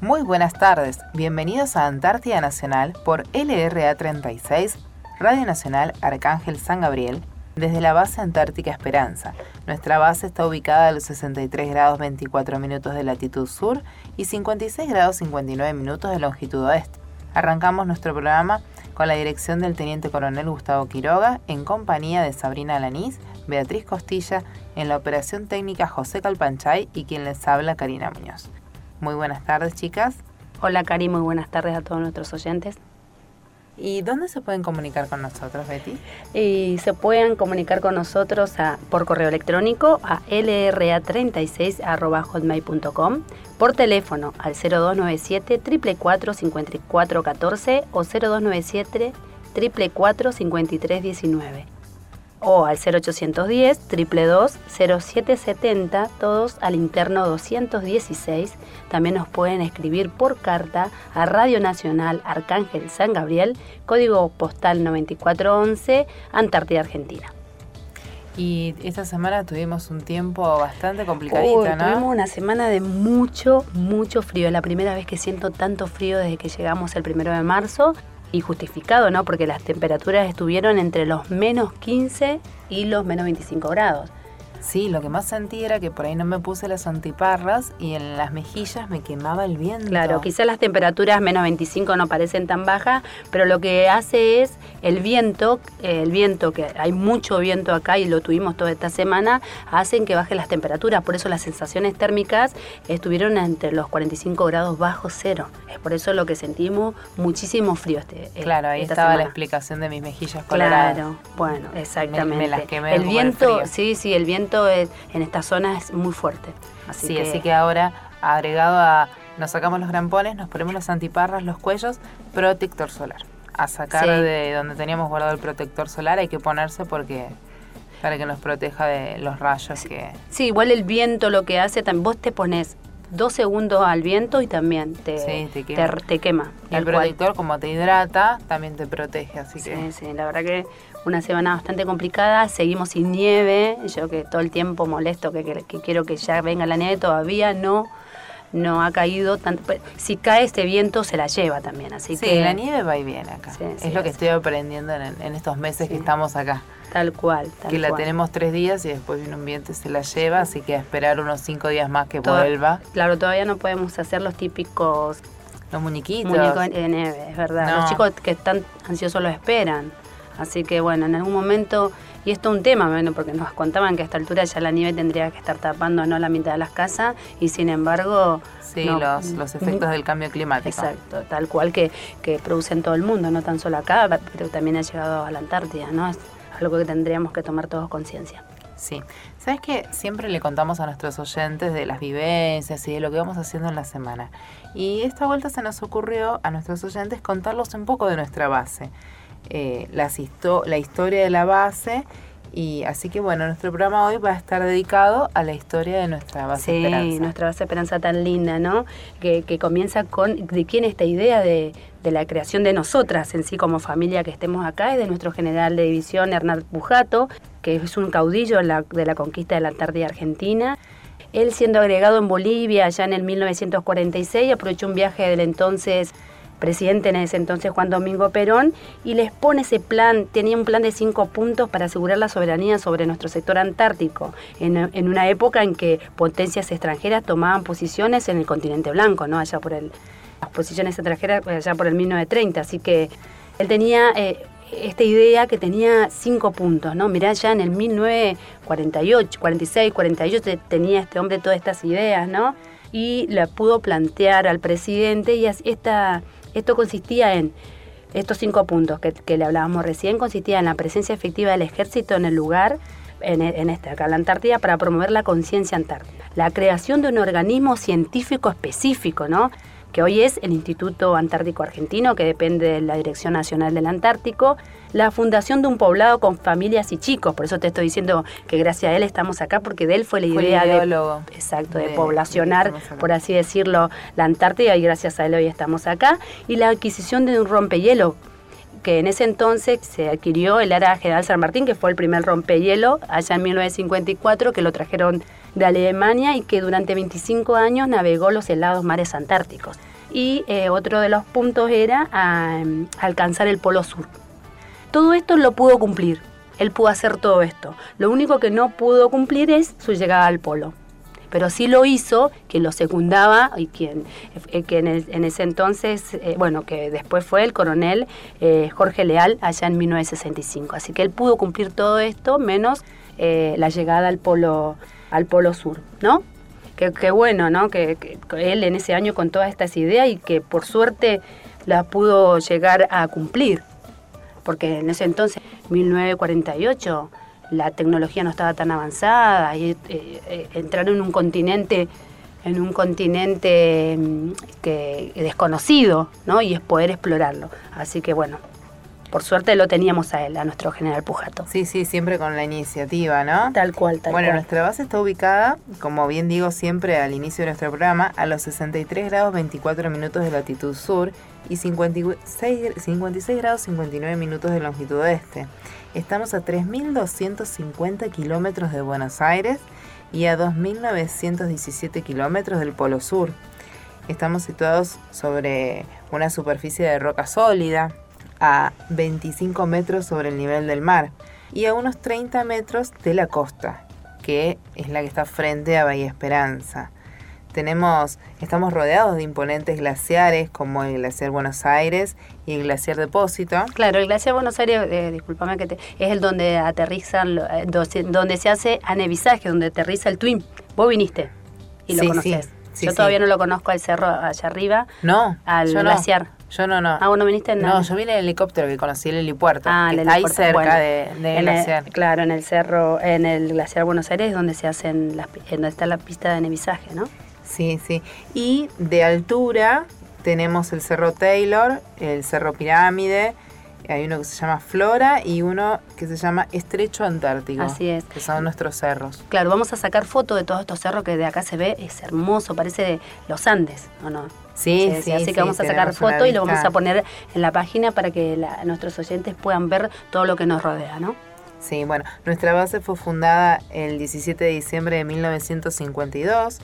Muy buenas tardes, bienvenidos a Antártida Nacional por LRA 36, Radio Nacional Arcángel San Gabriel, desde la base Antártica Esperanza. Nuestra base está ubicada a los 63 grados 24 minutos de latitud sur y 56 grados 59 minutos de longitud oeste. Arrancamos nuestro programa con la dirección del Teniente Coronel Gustavo Quiroga en compañía de Sabrina Lanís, Beatriz Costilla, en la operación técnica José Calpanchay y quien les habla Karina Muñoz. Muy buenas tardes, chicas. Hola, Cari, muy buenas tardes a todos nuestros oyentes. ¿Y dónde se pueden comunicar con nosotros, Betty? Y se pueden comunicar con nosotros por correo electrónico a lra36.hotmail.com, por teléfono al 0297 444 5414 o 0297 444 5319 o al 0810 222 0770, todos al interno 216. También nos pueden escribir por carta a Radio Nacional Arcángel San Gabriel, código postal 9411, Antártida, Argentina. Y esta semana tuvimos un tiempo bastante complicadito, ¿no? Tuvimos una semana de mucho, mucho frío. La primera vez que siento tanto frío desde que llegamos el primero de marzo y justificado, ¿no? Porque las temperaturas estuvieron entre los menos 15 y los menos 25 grados. Sí, lo que más sentí era que por ahí no me puse las antiparras y en las mejillas me quemaba el viento. Claro, quizás las temperaturas menos 25 no parecen tan bajas, pero lo que hace es el viento, el viento, que hay mucho viento acá y lo tuvimos toda esta semana, hacen que bajen las temperaturas. Por eso las sensaciones térmicas estuvieron entre los 45 grados bajo cero. Es por eso lo que sentimos muchísimo frío este eh, Claro, ahí estaba la explicación de mis mejillas coloradas. Claro, bueno, exactamente. Me, las quemé el viento, sí, sí, el viento en esta zona es muy fuerte. Así sí, así que ahora, agregado a nos sacamos los grampones, nos ponemos las antiparras, los cuellos, protector solar. A sacar de donde teníamos guardado el protector solar hay que ponerse porque para que nos proteja de los rayos que... Sí, igual el viento lo que hace, vos te pones dos segundos al viento y también te, te quema. el protector, como te hidrata, también te protege, así sí, que... Sí, la verdad que una semana bastante complicada, seguimos sin nieve, yo que todo el tiempo molesto, que, que, quiero que ya venga la nieve, todavía no no ha caído tanto. Si cae este viento, se la lleva también. Así sí, que. la nieve va y viene acá. es lo que estoy aprendiendo en, estos meses que estamos acá. Tal cual. Tal que la tenemos tres días y después viene un viento y se la lleva, así que a esperar unos cinco días más que vuelva. Claro, todavía no podemos hacer los típicos. Los muñequitos. Muñecos de nieve, es verdad. Los chicos que están ansiosos lo esperan. Así que bueno, en algún momento, y esto es un tema, bueno, porque nos contaban que a esta altura ya la nieve tendría que estar tapando no la mitad de las casas, y sin embargo... Sí, los, los, efectos del cambio climático. Exacto, tal cual que, que produce en todo el mundo, no tan solo acá, pero también ha llegado a la Antártida, ¿no? Es algo que tendríamos que tomar todos conciencia. Sí. ¿Sabes que Siempre le contamos a nuestros oyentes de las vivencias y de lo que vamos haciendo en la semana. Y esta vuelta se nos ocurrió a nuestros oyentes contarlos un poco de nuestra base eh, la historia de la base. Y así que bueno, nuestro programa hoy va a estar dedicado a la historia de nuestra base Esperanza. Sí, nuestra base Esperanza tan linda, ¿no? Que, comienza con de quién esta idea de, la creación de nosotras en sí como familia que estemos acá, es de nuestro general de división Hernán Pujato, que es un caudillo de la conquista de la Antártida Argentina. Él siendo agregado en Bolivia ya en el 1946 aprovechó un viaje del entonces presidente en ese entonces Juan Domingo Perón, y les pone ese plan, tenía un plan de cinco puntos para asegurar la soberanía sobre nuestro sector antártico, en, una época en que potencias extranjeras tomaban posiciones en el continente blanco, ¿no? allá por el, las posiciones extranjeras allá por el 1930, así que él tenía... Eh, esta idea que tenía cinco puntos, ¿no? Mirá, ya en el 1948, 46, 48 tenía este hombre todas estas ideas, ¿no? Y la pudo plantear al presidente y esta, esto consistía en, estos cinco puntos que, le hablábamos recién, consistía en la presencia efectiva del ejército en el lugar, en, en esta, acá en la Antártida, para promover la conciencia antártica. La creación de un organismo científico específico, ¿no? Que hoy es el Instituto Antártico Argentino, que depende de la Dirección Nacional del Antártico, la fundación de un poblado con familias y chicos, por eso te estoy diciendo que gracias a él estamos acá, porque de él fue la idea de, exacto, de, poblacionar, por así decirlo, la Antártida, y gracias a él hoy estamos acá, y la adquisición de un rompehielo, que en ese entonces se adquirió el área General San Martín, que fue el primer rompehielo, allá en 1954, que lo trajeron de Alemania y que durante 25 años navegó los helados mares antárticos. y eh, otro de los puntos era alcanzar el polo sur. Todo esto lo pudo cumplir, él pudo hacer todo esto. Lo único que no pudo cumplir es su llegada al polo pero sí lo hizo quien lo secundaba y quien, eh, que en, ese entonces, eh, bueno, que después fue el coronel eh, Jorge Leal allá en 1965. Así que él pudo cumplir todo esto menos la llegada al polo, al polo sur, ¿no? Qué, bueno, ¿no? Que, que, él en ese año con todas estas ideas y que por suerte la pudo llegar a cumplir. Porque en ese entonces, 1948, la tecnología no estaba tan avanzada y eh, eh, entrar en un continente en un continente mm, que desconocido, ¿no? Y es poder explorarlo. Así que bueno, por suerte lo teníamos a él, a nuestro general Pujato. Sí, sí, siempre con la iniciativa, ¿no? Tal cual, tal cual. Bueno, nuestra base está ubicada, como bien digo siempre al inicio de nuestro programa, a los 63 grados 24 minutos de latitud sur y 56, 56 grados 59 minutos de longitud este. Estamos a 3.250 kilómetros de Buenos Aires y a 2.917 kilómetros del Polo Sur. Estamos situados sobre una superficie de roca sólida, a 25 metros sobre el nivel del mar y a unos 30 metros de la costa, que es la que está frente a Bahía Esperanza tenemos, estamos rodeados de imponentes glaciares como el glaciar Buenos Aires y el glaciar Depósito. Claro, el glaciar Buenos Aires, eh, discúlpame que te, es el donde aterrizan, eh, donde se hace anevisaje, donde aterriza el Twin. Vos viniste y lo conoces. yo todavía no lo conozco al cerro allá arriba. No, al glaciar. Yo no, no. Ah, vos no viniste en No, yo vine en helicóptero que conocí el helipuerto. Ah, el ahí cerca de, glaciar. claro, en el cerro, en el glaciar Buenos Aires, donde se hacen las, donde está la pista de anevisaje, ¿no? Sí, sí. Y de altura tenemos el Cerro Taylor, el Cerro Pirámide, hay uno que se llama Flora y uno que se llama Estrecho Antártico. Así es. Que son nuestros cerros. Claro, vamos a sacar foto de todos estos cerros que de acá se ve, es hermoso, parece los Andes, ¿o no? Sí, sí, Así que vamos a sacar foto y lo vamos a poner en la página para que nuestros oyentes puedan ver todo lo que nos rodea, ¿no? Sí, bueno, nuestra base fue fundada el 17 de diciembre de 1952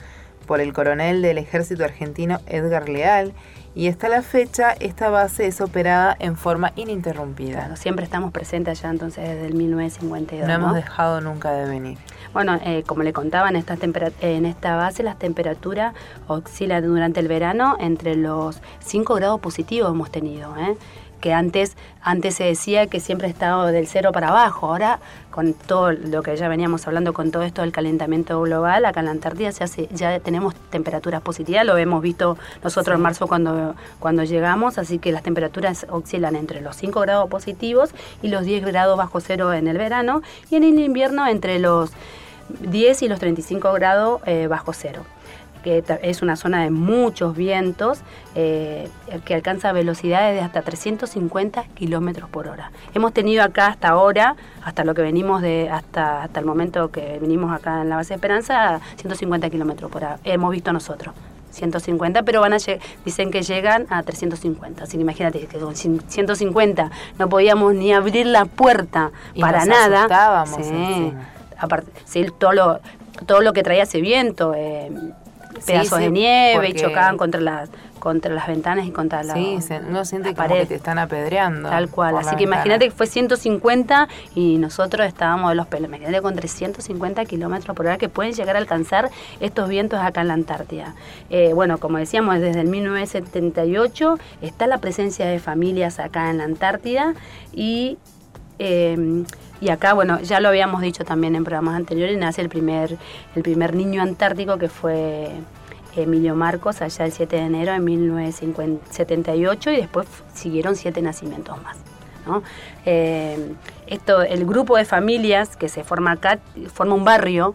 por el coronel del ejército argentino Edgar Leal y hasta la fecha esta base es operada en forma ininterrumpida. siempre estamos presentes allá entonces desde el 1952. No, hemos dejado nunca de venir. Bueno, eh, como le contaba, en esta, en esta base las temperaturas oscilan durante el verano entre los 5 grados positivos hemos tenido. ¿eh? Que antes, antes se decía que siempre estaba del cero para abajo. Ahora, con todo lo que ya veníamos hablando, con todo esto del calentamiento global, acá en la Antártida se hace, ya tenemos temperaturas positivas, lo hemos visto nosotros en marzo cuando, cuando llegamos, así que las temperaturas oscilan entre los 5 grados positivos y los 10 grados bajo cero en el verano, y en el invierno entre los 10 y los 35 grados eh, bajo cero que es una zona de muchos vientos, eh, que alcanza velocidades de hasta 350 kilómetros por hora. Hemos tenido acá hasta ahora, hasta lo que venimos de, hasta, hasta el momento que venimos acá en la base de Esperanza, 150 kilómetros por hora. Hemos visto nosotros. 150, pero van a dicen que llegan a 350. Así que imagínate que con 150 no podíamos ni abrir la puerta para nada. Sí, aparte, sí, todo lo, todo lo que traía ese viento, eh, pedazos de nieve y chocaban contra las contra las ventanas y contra la Sí, uno siente como que te están apedreando. Tal cual. Así que imagínate que fue 150 y nosotros estábamos de los pelos. Imagínate con 350 kilómetros por hora que pueden llegar a alcanzar estos vientos acá en la Antártida. Eh, bueno, como decíamos, desde el 1978 está la presencia de familias acá en la Antártida y eh, y acá, bueno, ya lo habíamos dicho también en programas anteriores, nace el primer, el primer niño antártico que fue Emilio Marcos, allá el 7 de enero de 1978, y después siguieron siete nacimientos más. Eh, esto, el grupo de familias que se forma acá forma un barrio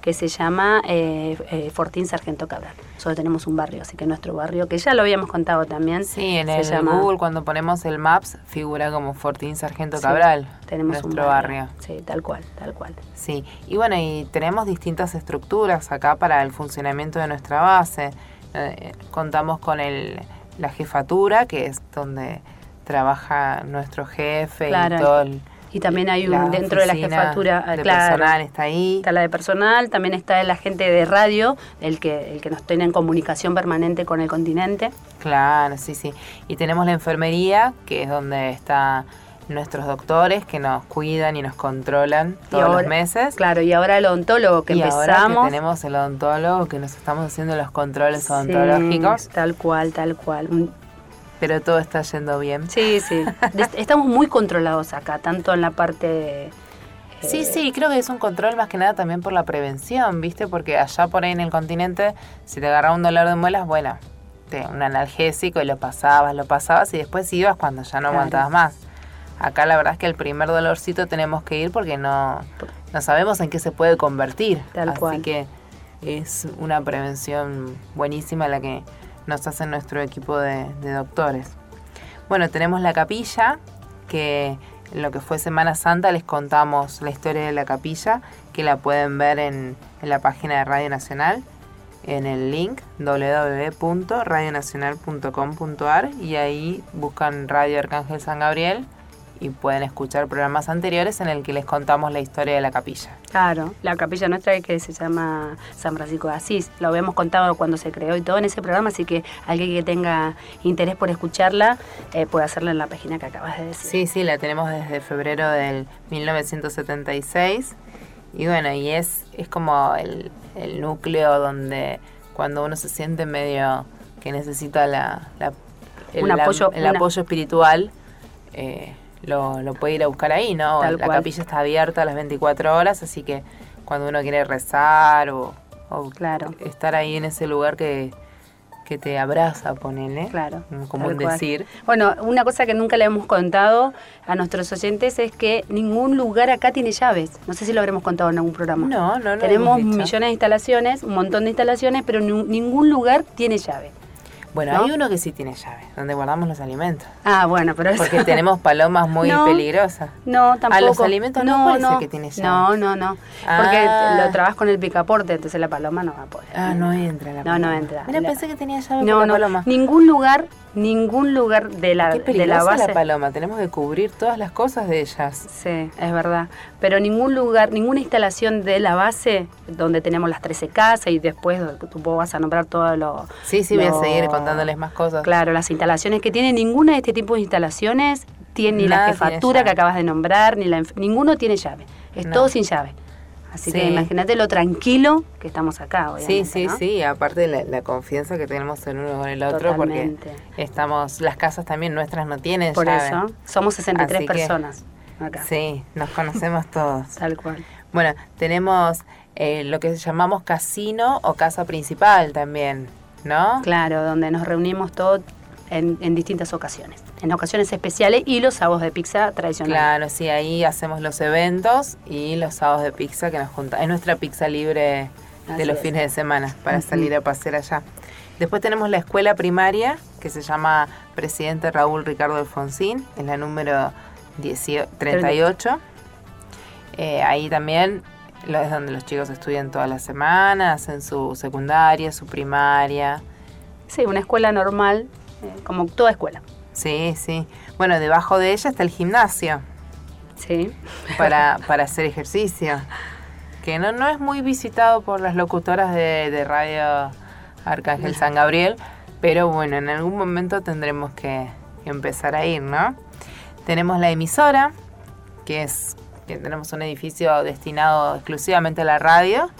que se llama eh, eh, Fortín Sargento Cabral. Nosotros tenemos un barrio, así que nuestro barrio, que ya lo habíamos contado también. Sí, en el Google cuando ponemos el Maps figura como Fortín Sargento Cabral. tenemos nuestro barrio. Sí, tal cual, tal cual. Sí, y bueno, y tenemos distintas estructuras acá para el funcionamiento de nuestra base. Eh, contamos con el, la jefatura, que es donde trabaja nuestro jefe y todo el Y también hay un dentro de la jefatura, de personal está ahí. Está la de personal, también está el agente de radio, el que el que nos tiene en comunicación permanente con el continente. Claro, sí, sí. Y tenemos la enfermería, que es donde está nuestros doctores que nos cuidan y nos controlan todos los meses. Claro, y ahora el odontólogo que y empezamos. Ahora que tenemos el odontólogo que nos estamos haciendo los controles odontológicos. Tal cual, tal cual. Pero todo está yendo bien. Sí, sí. Estamos muy controlados acá, tanto en la parte... Sí, sí, creo que es un control más que nada también por la prevención, ¿viste? Porque allá por ahí en el continente, si te agarraba un dolor de muelas, bueno, te, un analgésico y lo pasabas, lo pasabas y después ibas cuando ya no aguantabas más. Acá la verdad es que el primer dolorcito tenemos que ir porque no, no sabemos en qué se puede convertir. Tal Así que es una prevención buenísima la que nos hace nuestro equipo de, doctores. Bueno, tenemos la capilla, que en lo que fue Semana Santa les contamos la historia de la capilla, que la pueden ver en, en la página de Radio Nacional, en el link www.radionacional.com.ar y ahí buscan Radio Arcángel San Gabriel y pueden escuchar programas anteriores en el que les contamos la historia de la capilla. Claro, la capilla nuestra que se llama San Francisco de Asís. Lo habíamos contado cuando se creó y todo en ese programa, así que alguien que tenga interés por escucharla eh, puede hacerlo en la página que acabas de decir. Sí, sí, la tenemos desde febrero del 1976 y bueno, y es, es como el, núcleo donde cuando uno se siente medio que necesita la, el, apoyo, el apoyo espiritual, eh, lo, lo puede ir a buscar ahí, ¿no? la capilla está abierta a las 24 horas, así que cuando uno quiere rezar o, claro. estar ahí en ese lugar que, que te abraza, ponele. Claro. Como un decir. Bueno, una cosa que nunca le hemos contado a nuestros oyentes es que ningún lugar acá tiene llaves. No sé si lo habremos contado en algún programa. No, no, no. Tenemos millones de instalaciones, un montón de instalaciones, pero ningún lugar tiene llave. Bueno, hay uno que sí tiene llave, donde guardamos los alimentos. Ah, bueno, pero Porque tenemos palomas muy peligrosas. No, tampoco. A los alimentos no, parece que tiene llave. No, no, no. Porque ah. lo trabajas con el picaporte, entonces la paloma no va a poder. Ah, no entra la paloma. No, no entra. Mira, pensé que tenía llave no, la paloma. Ningún lugar ningún lugar de la, de la base. la paloma, tenemos que cubrir todas las cosas de ellas. Sí, es verdad. Pero ningún lugar, ninguna instalación de la base donde tenemos las 13 casas y después tú vas a nombrar todo lo. Sí, sí, voy a seguir contándoles más cosas. Claro, las instalaciones que tiene, ninguna de este tipo de instalaciones tiene ni la jefatura que acabas de nombrar, ni la, ninguno tiene llave. Es todo sin llave. Así que imagínate lo tranquilo que estamos acá, Sí, sí, sí, aparte de la, confianza que tenemos el uno con el otro, porque estamos, las casas también nuestras no tienen Por eso, somos 63 personas acá. Sí, nos conocemos todos. Tal cual. Bueno, tenemos eh, lo que llamamos casino o casa principal también, ¿no? Claro, donde nos reunimos todos en, distintas ocasiones, en ocasiones especiales y los sábados de pizza tradicionales. Claro, sí, ahí hacemos los eventos y los sábados de pizza que nos juntan. Es nuestra pizza libre de los fines de semana para salir a pasear allá. Después tenemos la escuela primaria que se llama Presidente Raúl Ricardo Alfonsín, es la número 38. Eh, ahí también es donde los chicos estudian todas las semanas, hacen su secundaria, su primaria. Sí, una escuela normal eh, como toda escuela. Sí, sí. Bueno, debajo de ella está el gimnasio. Sí. Para, para hacer ejercicio. Que no, no es muy visitado por las locutoras de, Radio Arcángel San Gabriel, pero bueno, en algún momento tendremos que, empezar a ir, ¿no? Tenemos la emisora, que es que tenemos un edificio destinado exclusivamente a la radio,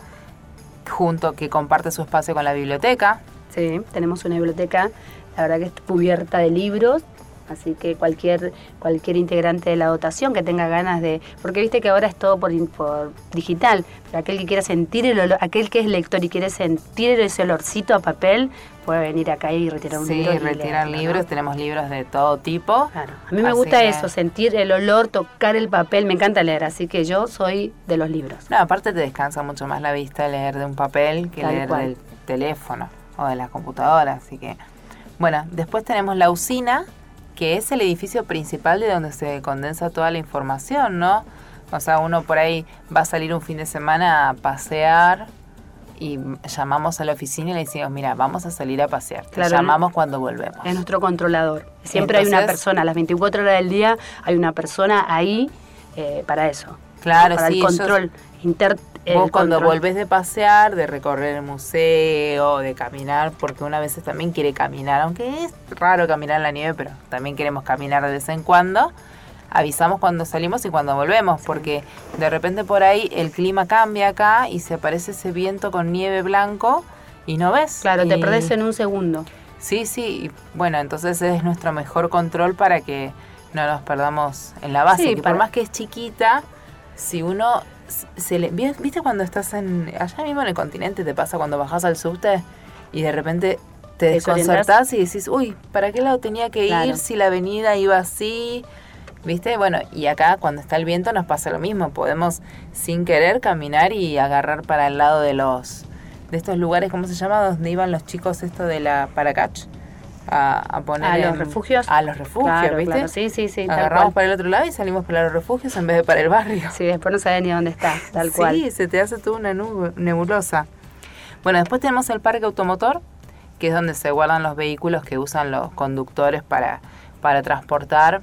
junto que comparte su espacio con la biblioteca. Sí, tenemos una biblioteca la verdad que es cubierta de libros, así que cualquier cualquier integrante de la dotación que tenga ganas de porque viste que ahora es todo por, por digital pero aquel que quiera sentir el olor aquel que es lector y quiere sentir ese olorcito a papel puede venir acá y retirar un libro sí retirar libros tenemos libros de todo tipo. Claro. a mí me gusta eso sentir el olor tocar el papel me encanta leer así que yo soy de los libros. No aparte te descansa mucho más la vista leer de un papel que leer del teléfono o de la computadora así que bueno, después tenemos la usina, que es el edificio principal de donde se condensa toda la información, ¿no? O sea, uno por ahí va a salir un fin de semana a pasear y llamamos a la oficina y le decimos, mira, vamos a salir a pasear. Te llamamos cuando volvemos. Es nuestro controlador. Siempre hay una persona, a las 24 horas del día hay una persona ahí eh, para eso. Claro, para sí, el control inter Vos cuando volvés de pasear, de recorrer el museo, de caminar, porque una vez también quiere caminar, aunque es raro caminar en la nieve, pero también queremos caminar de vez en cuando, avisamos cuando salimos y cuando volvemos, porque de repente por ahí el clima cambia acá y se aparece ese viento con nieve blanco y no ves. Claro, y... te perdés en un segundo. Sí, sí, y bueno, entonces es nuestro mejor control para que no nos perdamos en la base, que por más que es chiquita, si uno se le, ¿Viste cuando estás en allá mismo en el continente te pasa cuando bajas al subte y de repente te desconcertás y decís, uy, ¿para qué lado tenía que ir si la avenida iba así? ¿Viste? Bueno, y acá cuando está el viento nos pasa lo mismo, podemos sin querer caminar y agarrar para el lado de los de estos lugares, ¿cómo se llama? Donde iban los chicos esto de la Paracach a, poner a los refugios. A los refugios, ¿viste? Sí, sí, sí. Agarramos para el otro lado y salimos para los refugios en vez de para el barrio. Sí, después no sabes ni dónde está, tal cual. Sí, se te hace toda una nebulosa. Bueno, después tenemos el parque automotor, que es donde se guardan los vehículos que usan los conductores para, para transportar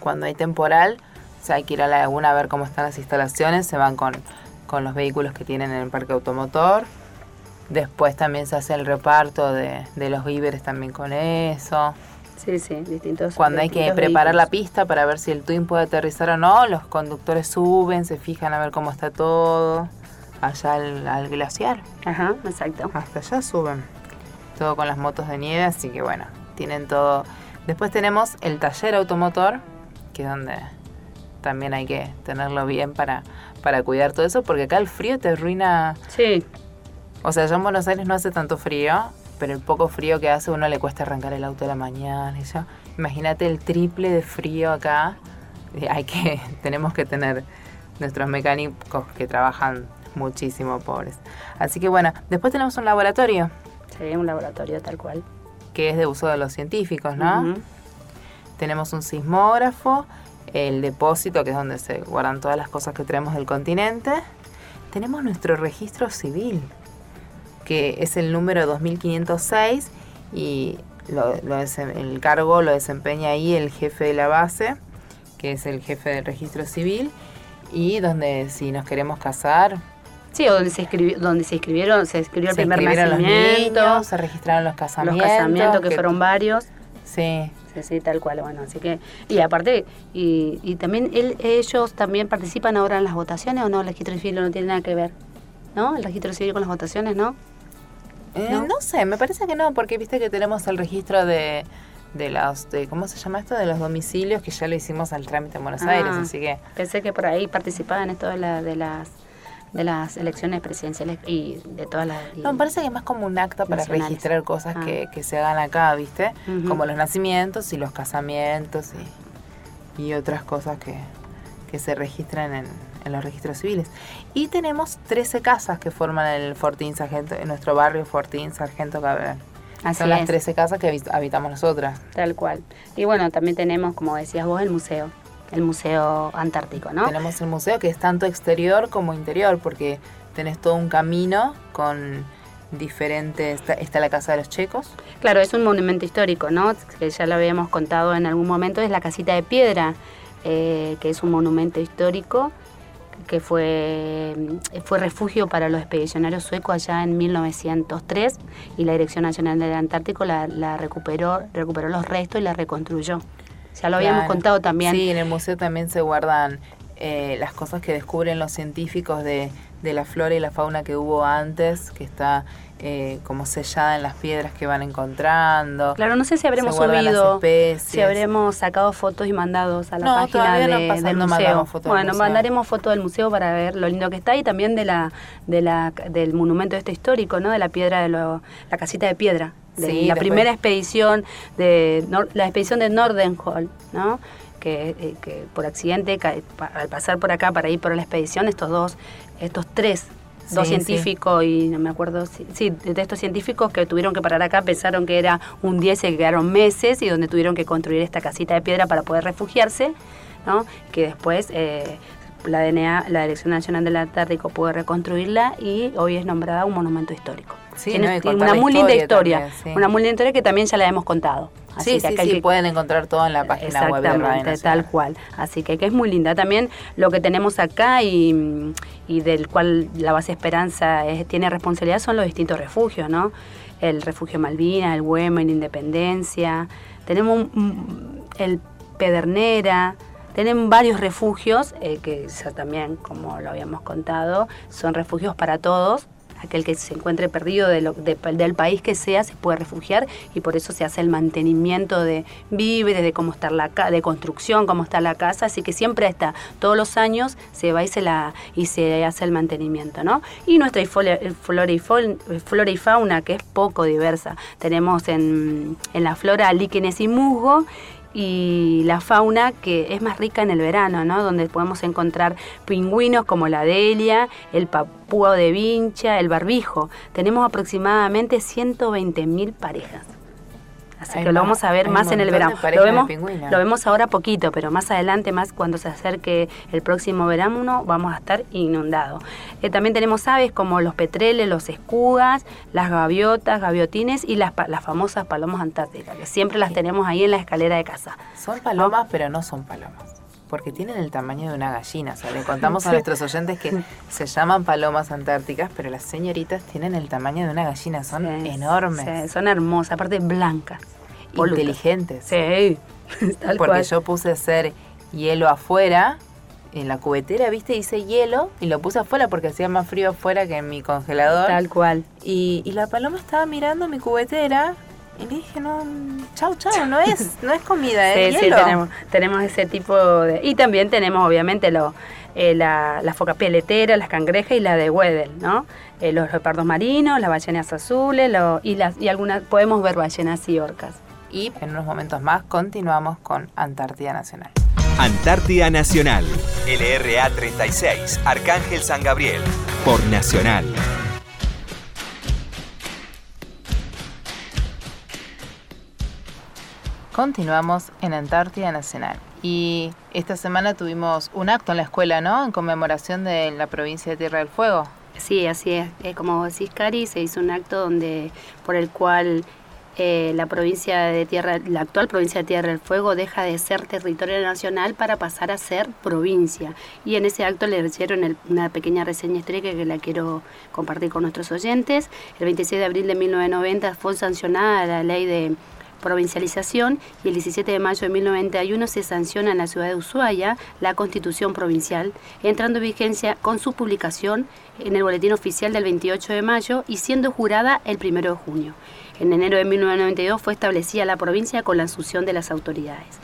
cuando hay temporal. O sea, hay que ir a la laguna a ver cómo están las instalaciones. Se van con, con los vehículos que tienen en el parque automotor. Después también se hace el reparto de, los víveres también con eso. Sí, sí, distintos. Cuando hay que preparar la pista para ver si el twin puede aterrizar o no, los conductores suben, se fijan a ver cómo está todo, allá al, glaciar. Ajá, exacto. Hasta allá suben. Todo con las motos de nieve, así que bueno, tienen todo. Después tenemos el taller automotor, que es donde también hay que tenerlo bien para, para cuidar todo eso, porque acá el frío te arruina. Sí. O sea, ya en Buenos Aires no hace tanto frío, pero el poco frío que hace uno le cuesta arrancar el auto a la mañana y ya. Imagínate el triple de frío acá. Hay que, tenemos que tener nuestros mecánicos que trabajan muchísimo, pobres. Así que bueno, después tenemos un laboratorio. Sí, un laboratorio tal cual. Que es de uso de los científicos, ¿no? Tenemos un sismógrafo, el depósito, que es donde se guardan todas las cosas que traemos del continente. Tenemos nuestro registro civil que es el número 2506 y lo, el cargo lo desempeña ahí el jefe de la base, que es el jefe del registro civil, y donde si nos queremos casar... Sí, o donde se, escribió, donde se escribieron, se escribió el primer nacimiento. se registraron los casamientos. Los casamientos, que, fueron varios. Sí. Sí, sí, tal cual, bueno, así que, y aparte, y, y también él, ellos también participan ahora en las votaciones o no, el registro civil no tiene nada que ver, ¿no? El registro civil con las votaciones, ¿no? ¿No? sé, me parece que no, porque viste que tenemos el registro de, de los, de, ¿cómo se llama esto? De los domicilios que ya lo hicimos al trámite en Buenos Aires, ah, así que... Pensé que por ahí participaban esto de, la, de las de las elecciones presidenciales y de todas las... no, me parece que es más como un acta para registrar cosas que, ah. que, se hagan acá, ¿viste? Como los nacimientos y los casamientos y, y otras cosas que, que se registran en, en los registros civiles. Y tenemos 13 casas que forman el Fortín Sargento, en nuestro barrio Fortín Sargento Cabrera. Son las 13 casas que habitamos nosotras. Tal cual. Y bueno, también tenemos, como decías vos, el museo, el Museo Antártico, ¿no? Tenemos el museo que es tanto exterior como interior, porque tenés todo un camino con diferentes... Está, está, la Casa de los Checos. Claro, es un monumento histórico, ¿no? Que ya lo habíamos contado en algún momento, es la Casita de Piedra, eh, que es un monumento histórico que fue, fue refugio para los expedicionarios suecos allá en 1903 y la Dirección Nacional del Antártico la, la recuperó, recuperó los restos y la reconstruyó. Ya lo habíamos contado también. Sí, en el museo también se guardan eh, las cosas que descubren los científicos de, de la flora y la fauna que hubo antes, que está eh, como sellada en las piedras que van encontrando. Claro, no sé si habremos subido, si habremos sacado fotos y mandados a la página del museo. bueno, mandaremos fotos del museo para ver lo lindo que está y también de la, de la del monumento este histórico, ¿no? De la piedra de la casita de piedra. De la primera expedición de la expedición de Nordenhall, ¿no? Que, eh, que por accidente al pasar por acá para ir por la expedición estos dos estos tres dos científicos y no me acuerdo, sí, de estos científicos que tuvieron que parar acá, pensaron que era un día y se quedaron meses y donde tuvieron que construir esta casita de piedra para poder refugiarse, ¿no? que después eh, la DNA, la Dirección Nacional del Antártico pudo reconstruirla y hoy es nombrada un monumento histórico. Tiene una muy linda historia, una muy linda historia que también ya la hemos contado. Así sí, sí, sí, pueden encontrar todo en la página web de Radio tal cual. Así que, que es muy linda. También lo que tenemos acá y, del cual la base Esperanza tiene responsabilidad son los distintos refugios, ¿no? El refugio Malvina, el Güemes, Independencia. Tenemos el Pedernera, tenemos varios refugios, eh, que también, como lo habíamos contado, son refugios para todos, aquel que se encuentre perdido del país que sea se puede refugiar y por eso se hace el mantenimiento de víveres, de cómo está la de construcción, cómo está la casa, así que siempre está, todos los años se va y se la y se hace el mantenimiento, ¿no? Y nuestra flora y, flora y fauna que es poco diversa. Tenemos en, en la flora líquenes y musgo y la fauna que es más rica en el verano, ¿no? donde podemos encontrar pingüinos como la delia, el papúo de vincha, el barbijo. Tenemos aproximadamente 120.000 parejas. Así que lo vamos a ver más en el verano. Lo vemos, lo vemos ahora poquito, pero más adelante, más cuando se acerque el próximo verano, vamos a estar inundados. Eh, también tenemos aves como los petreles, los escudas, las gaviotas, gaviotines y las, las famosas palomas antárticas, que siempre las tenemos ahí en la escalera de casa. Son palomas, pero no son palomas porque tienen el tamaño de una gallina. O sea, le contamos a nuestros oyentes que se llaman palomas antárticas, pero las señoritas tienen el tamaño de una gallina, son enormes. son hermosas, aparte blancas. Inteligentes. Sí, tal Porque yo puse a hacer hielo afuera, en la cubetera, ¿viste? Hice hielo y lo puse afuera porque hacía más frío afuera que en mi congelador. Tal cual. Y, y la paloma estaba mirando mi cubetera y le dije, no, chau, chau, no es, no es comida, es sí, Sí, tenemos, tenemos ese tipo de... Y también tenemos, obviamente, lo, eh, la, la, foca peletera, las cangrejas y la de Weddell, ¿no? Eh, los leopardos marinos, las ballenas azules y, las, y algunas, podemos ver ballenas y orcas. Y en unos momentos más continuamos con Antártida Nacional. Antártida Nacional, LRA 36, Arcángel San Gabriel, por Nacional. Continuamos en Antártida Nacional. Y esta semana tuvimos un acto en la escuela, ¿no? En conmemoración de la provincia de Tierra del Fuego. Sí, así es. Eh, como decís, Cari, se hizo un acto donde por el cual eh, la provincia de Tierra, la actual provincia de Tierra del Fuego deja de ser territorio nacional para pasar a ser provincia. Y en ese acto le hicieron una pequeña reseña histórica que la quiero compartir con nuestros oyentes. El 26 de abril de 1990 fue sancionada la ley de provincialización y el 17 de mayo de 1991 se sanciona en la ciudad de Ushuaia la constitución provincial, entrando en vigencia con su publicación en el boletín oficial del 28 de mayo y siendo jurada el 1 de junio. En enero de 1992 fue establecida la provincia con la asunción de las autoridades.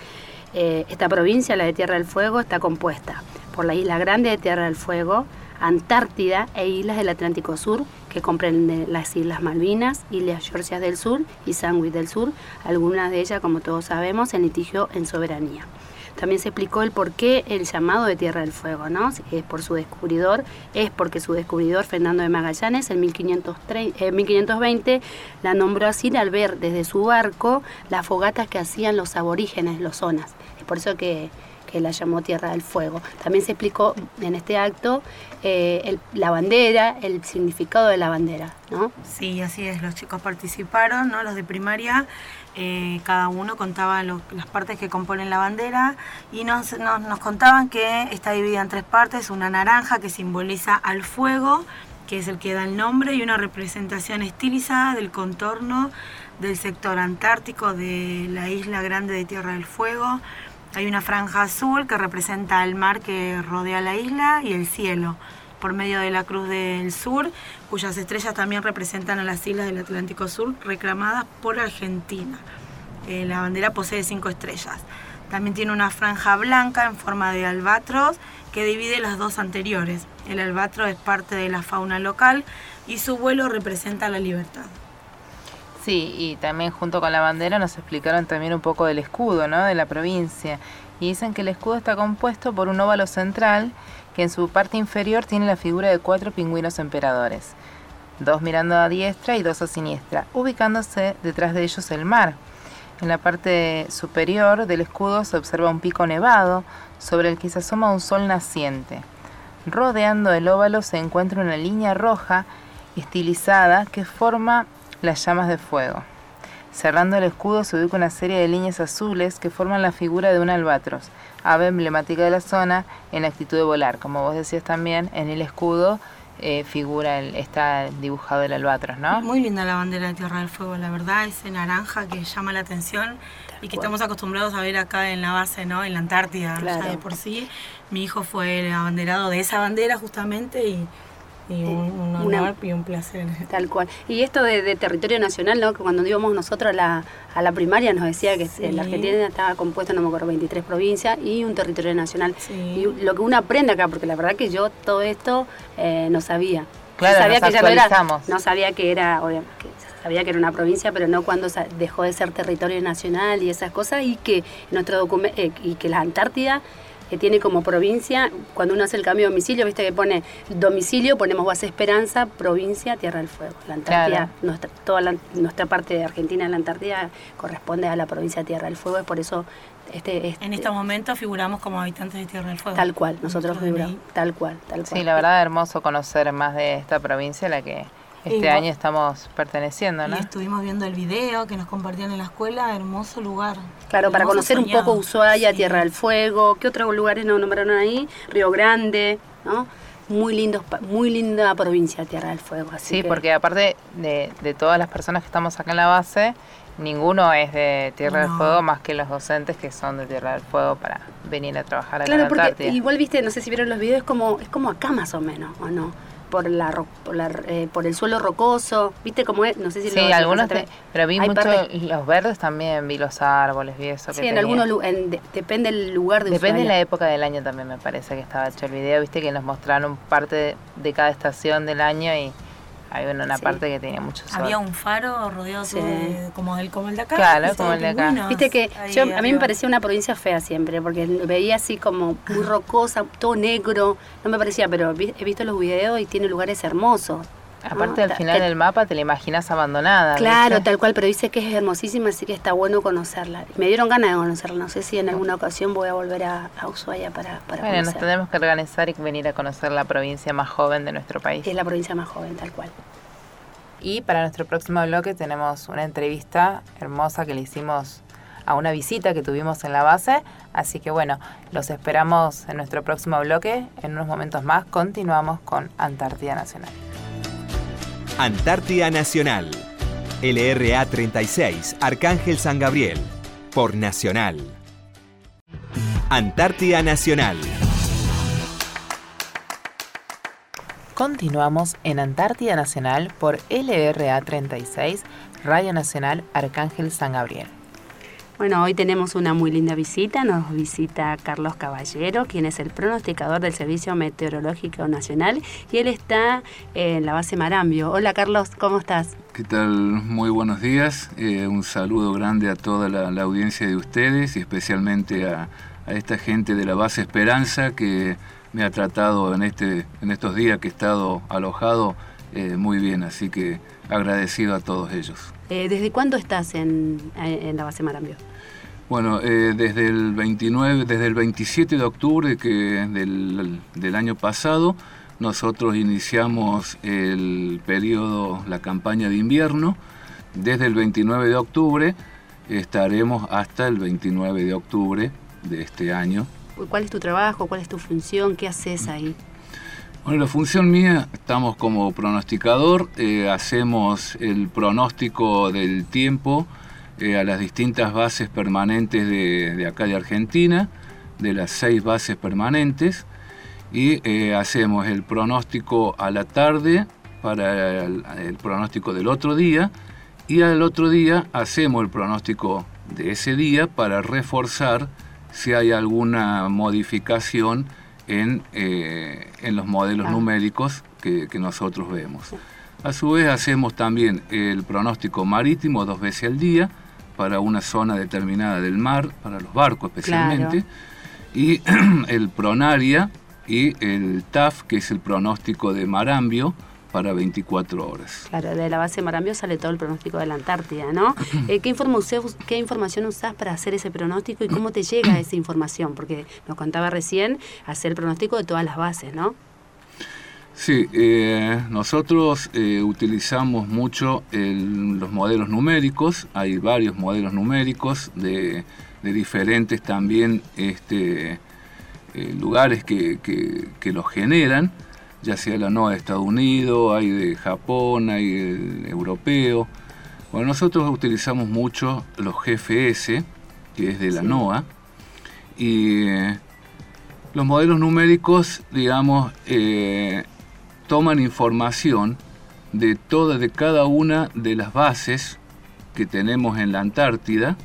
Eh, esta provincia, la de Tierra del Fuego, está compuesta por la isla grande de Tierra del Fuego, Antártida e islas del Atlántico Sur, que comprenden las Islas Malvinas, Islas Georgias del Sur y Sandwich del Sur, algunas de ellas, como todos sabemos, en litigio en soberanía. También se explicó el por qué el llamado de Tierra del Fuego, ¿no? Es por su descubridor, es porque su descubridor, Fernando de Magallanes, en 1520 eh, la nombró así al ver desde su barco las fogatas que hacían los aborígenes, los zonas. Es por eso que que la llamó Tierra del Fuego. También se explicó en este acto eh, la bandera, el significado de la bandera, ¿no? Sí, así es, los chicos participaron, ¿no? Los de primaria, eh, cada uno contaba las partes que componen la bandera y nos, nos contaban que está dividida en tres partes, una naranja que simboliza al fuego, que es el que da el nombre, y una representación estilizada del contorno del sector antártico de la isla grande de Tierra del Fuego, hay una franja azul que representa el mar que rodea la isla y el cielo, por medio de la Cruz del Sur, cuyas estrellas también representan a las islas del Atlántico Sur reclamadas por Argentina. Eh, la bandera posee cinco estrellas. También tiene una franja blanca en forma de albatros que divide las dos anteriores. El albatro es parte de la fauna local y su vuelo representa la libertad. Sí, y también junto con la bandera nos explicaron también un poco del escudo, ¿no? De la provincia. Y dicen que el escudo está compuesto por un óvalo central que en su parte inferior tiene la figura de cuatro pingüinos emperadores, dos mirando a diestra y dos a siniestra, ubicándose detrás de ellos el mar. En la parte superior del escudo se observa un pico nevado sobre el que se asoma un sol naciente. Rodeando el óvalo se encuentra una línea roja estilizada que forma las llamas de fuego. Cerrando el escudo se ubica una serie de líneas azules que forman la figura de un albatros, ave emblemática de la zona en actitud de volar. Como vos decías también, en el escudo eh, figura, el, está dibujado el albatros, ¿no? Muy linda la bandera de Tierra del Fuego, la verdad, ese naranja que llama la atención y que estamos acostumbrados a ver acá en la base, ¿no? En la Antártida, ya de por sí. Mi hijo fue el abanderado de esa bandera justamente y y un, honor y un placer. Tal cual. Y esto de, territorio nacional, ¿no? Que cuando íbamos nosotros a la, a la primaria nos decía que la Argentina estaba compuesta, no me acuerdo, 23 provincias y un territorio nacional. Y lo que uno aprende acá, porque la verdad que yo todo esto eh, no sabía. Claro, sabía que ya no, era, no sabía que era, sabía que era una provincia, pero no cuando dejó de ser territorio nacional y esas cosas, y que nuestro documento, eh, y que la Antártida que tiene como provincia, cuando uno hace el cambio de domicilio, viste que pone domicilio, ponemos base Esperanza, provincia, Tierra del Fuego. La Antártida, nuestra, toda nuestra parte de Argentina en la Antártida corresponde a la provincia de Tierra del Fuego, es por eso este, este, en estos momentos figuramos como habitantes de Tierra del Fuego. Tal cual, nosotros figuramos, tal cual, tal cual. Sí, la verdad hermoso conocer más de esta provincia, la que este año estamos perteneciendo, ¿no? Y estuvimos viendo el video que nos compartían en la escuela, hermoso lugar. Claro, para conocer un poco Ushuaia, Tierra del Fuego, ¿qué otros lugares nos nombraron ahí? Río Grande, ¿no? Muy lindos, muy linda provincia Tierra del Fuego. Así sí, porque aparte de, de, todas las personas que estamos acá en la base, ninguno es de Tierra del Fuego más que los docentes que son de Tierra del Fuego para venir a trabajar acá claro, porque igual viste, no sé si vieron los videos, es como, es como acá más o menos, ¿o no? Por la, por, la, eh, por el suelo rocoso, ¿viste cómo es? No sé si sí, algunos, pero vi mucho los verdes también, vi los árboles, vi eso. Sí, en algunos depende del lugar de Depende de la época del año también me parece que estaba hecho el video, viste que nos mostraron parte de cada estación del año y hay una, parte que tenía mucho sol. Había un faro rodeado de, como, el, como el de acá. Claro, como el de acá. Viste que a mí me parecía una provincia fea siempre, porque veía así como muy rocosa, todo negro. No me parecía, pero he visto los videos y tiene lugares hermosos. Aparte, al final del mapa te la imaginas abandonada. Claro, tal cual, pero dice que es hermosísima, así que está bueno conocerla. Me dieron ganas de conocerla, no sé si en alguna ocasión voy a volver a, Ushuaia para, para Bueno, nos tenemos que organizar y venir a conocer la provincia más joven de nuestro país. Es la provincia más joven, tal cual. Y para nuestro próximo bloque tenemos una entrevista hermosa que le hicimos a una visita que tuvimos en la base. Así que bueno, los esperamos en nuestro próximo bloque. En unos momentos más continuamos con Antártida Nacional. Antártida Nacional. LRA 36, Arcángel San Gabriel. Por Nacional. Antártida Nacional. Continuamos en Antártida Nacional por LRA 36, Radio Nacional Arcángel San Gabriel. Bueno, hoy tenemos una muy linda visita. Nos visita Carlos Caballero, quien es el pronosticador del Servicio Meteorológico Nacional y él está en la base Marambio. Hola Carlos, ¿cómo estás? ¿Qué tal? Muy buenos días. Eh, un saludo grande a toda la, audiencia de ustedes y especialmente a, esta gente de la base Esperanza que me ha tratado en, este, en estos días que he estado alojado eh, muy bien. Así que agradecido a todos ellos. Eh, ¿Desde cuándo estás en, la base Marambio? Bueno, eh, desde el 29, desde el 27 de octubre que, del, año pasado, nosotros iniciamos el periodo, la campaña de invierno. Desde el 29 de octubre estaremos hasta el 29 de octubre de este año. ¿Cuál es tu trabajo? ¿Cuál es tu función? ¿Qué haces ahí? Bueno, la función mía, estamos como pronosticador, eh, hacemos el pronóstico del tiempo eh, a las distintas bases permanentes de, acá de Argentina, de las seis bases permanentes, y eh, hacemos el pronóstico a la tarde para el, el pronóstico del otro día, y al otro día hacemos el pronóstico de ese día para reforzar si hay alguna modificación eh, en, los modelos ah. numéricos que, nosotros vemos. A su vez hacemos también el pronóstico marítimo dos veces al día para una zona determinada del mar, para los barcos especialmente, y el pronaria y el TAF, que es el pronóstico de marambio, para 24 horas. Claro, de la base Marambio sale todo el pronóstico de la Antártida, ¿no? Eh, ¿qué, ¿Qué información usás para hacer ese pronóstico y cómo te llega esa información? Porque nos contaba recién hacer el pronóstico de todas las bases, ¿no? Sí, eh, nosotros eh, utilizamos mucho los modelos numéricos, hay varios modelos numéricos de, diferentes también este, lugares que, los generan, ya sea la NOAA de Estados Unidos, hay de Japón, hay el europeo. Bueno, nosotros utilizamos mucho los GFS, que es de la NOAA, y los modelos numéricos, digamos, toman información de toda, de cada una de las bases que tenemos en la Antártida,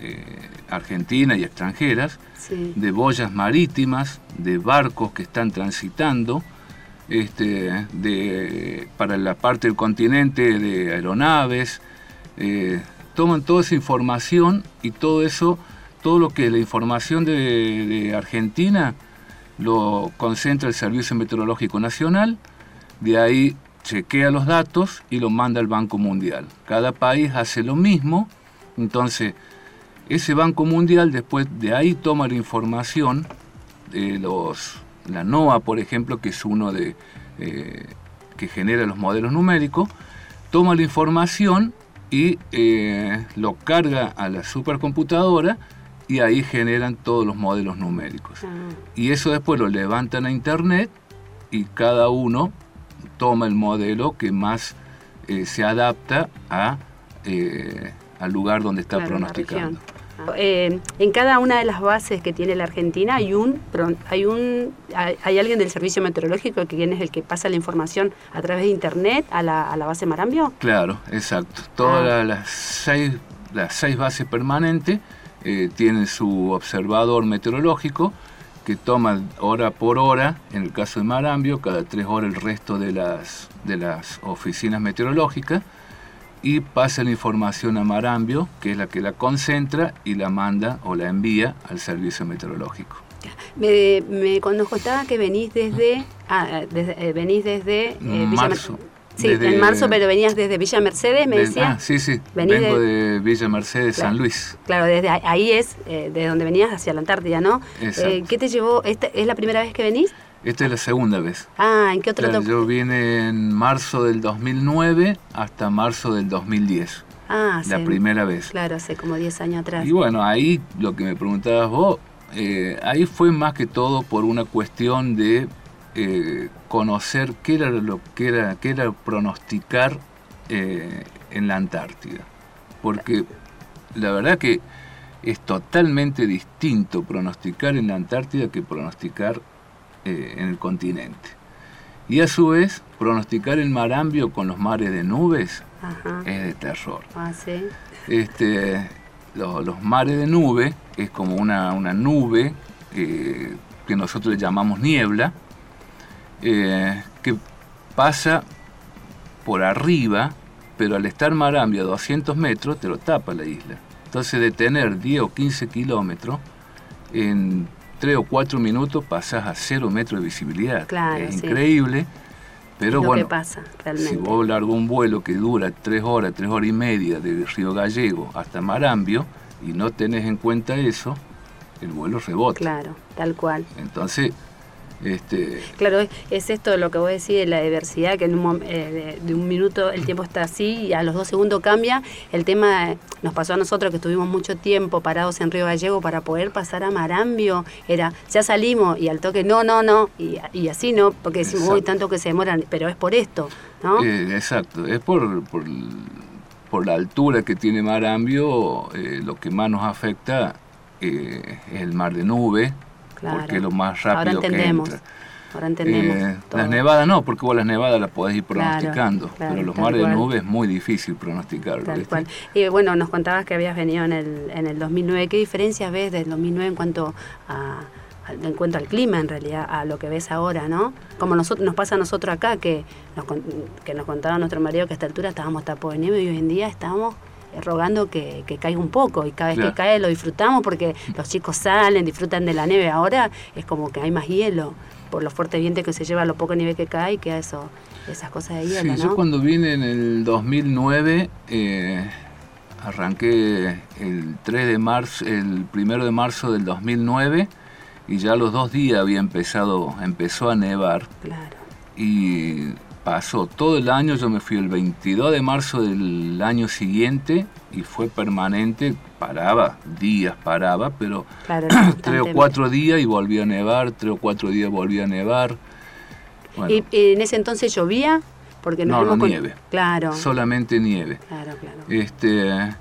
eh, argentina y extranjeras, de boyas marítimas, de barcos que están transitando, este, de, para la parte del continente de aeronaves, eh, toman toda esa información y todo eso, todo lo que la información de, de Argentina lo concentra el Servicio Meteorológico Nacional, de ahí chequea los datos y lo manda al Banco Mundial. Cada país hace lo mismo, entonces ese Banco Mundial después de ahí toma la información de los, la NOAA, por ejemplo, que es uno de eh, que genera los modelos numéricos, toma la información y eh, lo carga a la supercomputadora y ahí generan todos los modelos numéricos. Ah. Y eso después lo levantan a internet y cada uno toma el modelo que más eh, se adapta a, eh, al lugar donde está pronosticando. Eh, en cada una de las bases que tiene la Argentina hay un hay un hay, alguien del servicio meteorológico que es el que pasa la información a través de internet a la, a la base Marambio. Claro, exacto. Todas ah. las seis las seis bases permanentes tienen su observador meteorológico que toma hora por hora, en el caso de Marambio, cada tres horas el resto de las, de las oficinas meteorológicas, y pasa la información a Marambio, que es la que la concentra y la manda o la envía al servicio meteorológico. Me, me cuando contaba que venís desde, ah, eh, venís desde eh, Marzo. Sí, en marzo, pero venías desde Villa Mercedes, me decía. Ah, sí, sí. Vengo de, Villa Mercedes, San Luis. Claro, desde ahí es eh, de donde venías hacia la Antártida, ¿no? Eh, ¿Qué te llevó? Esta, ¿Es la primera vez que venís? Esta es la segunda vez. Ah, ¿en qué otro claro, Yo vine en marzo del 2009 hasta marzo del 2010. Ah, La primera vez. Claro, hace como 10 años atrás. Y bueno, ahí lo que me preguntabas vos, eh, ahí fue más que todo por una cuestión de eh, conocer qué era lo que era, qué era pronosticar eh, en la Antártida. Porque la verdad que es totalmente distinto pronosticar en la Antártida que pronosticar eh, en el continente. Y a su vez, pronosticar el marambio con los mares de nubes es de terror. Ah, este, los mares de nube es como una, una nube que nosotros le llamamos niebla, eh, que pasa por arriba, pero al estar Marambio a 200 metros te lo tapa la isla. Entonces de tener 10 o 15 kilómetros, en 3 o 4 minutos pasas a 0 metros de visibilidad. es increíble. Pero bueno, pasa, si vos largo un vuelo que dura 3 horas, 3 horas y media de Río Gallego hasta Marambio y no tenés en cuenta eso, el vuelo rebota. Claro, tal cual. Entonces, este... Claro, es esto lo que vos decís de la diversidad, que en un, eh, de, un minuto el tiempo está así y a los dos segundos cambia. El tema nos pasó a nosotros que estuvimos mucho tiempo parados en Río Gallego para poder pasar a Marambio. Era, ya salimos y al toque, no, no, no, y, así no, porque decimos, uy, tanto que se demoran, pero es por esto, ¿no? Eh, exacto, es por, por, por, la altura que tiene Marambio, eh, lo que más nos afecta es el mar de nube porque es lo más rápido Ahora entendemos. que entra. Ahora entendemos. Eh, las nevadas no, porque vos las nevadas las podés ir pronosticando, pero los mares de nube es muy difícil pronosticar. Y bueno, nos contabas que habías venido en el, en el 2009. ¿Qué diferencias ves del 2009 en cuanto a, en cuanto al clima en realidad, a lo que ves ahora, ¿no? Como nosotros, nos pasa a nosotros acá, que nos, que nos contaba nuestro marido que a esta altura estábamos tapo de nieve y hoy en día estamos rogando que, caiga un poco y cada vez que cae lo disfrutamos porque los chicos salen, disfrutan de la nieve. Ahora es como que hay más hielo por los fuertes vientos que se lleva, lo poco nieve que cae y queda eso, esas cosas de hielo. Sí, yo cuando vine en el 2009 eh, arranqué el 3 de marzo, el 1 de marzo del 2009 y ya los dos días había empezado, empezó a nevar. Claro. y pasó todo el año, yo me fui el 22 de marzo del año siguiente y fue permanente, paraba, días paraba, pero tres o cuatro días y volvía a nevar, tres o cuatro días volvía a nevar. ¿Y, en ese entonces llovía? Porque no, no nieve. Claro. Solamente nieve. Claro, claro. Este,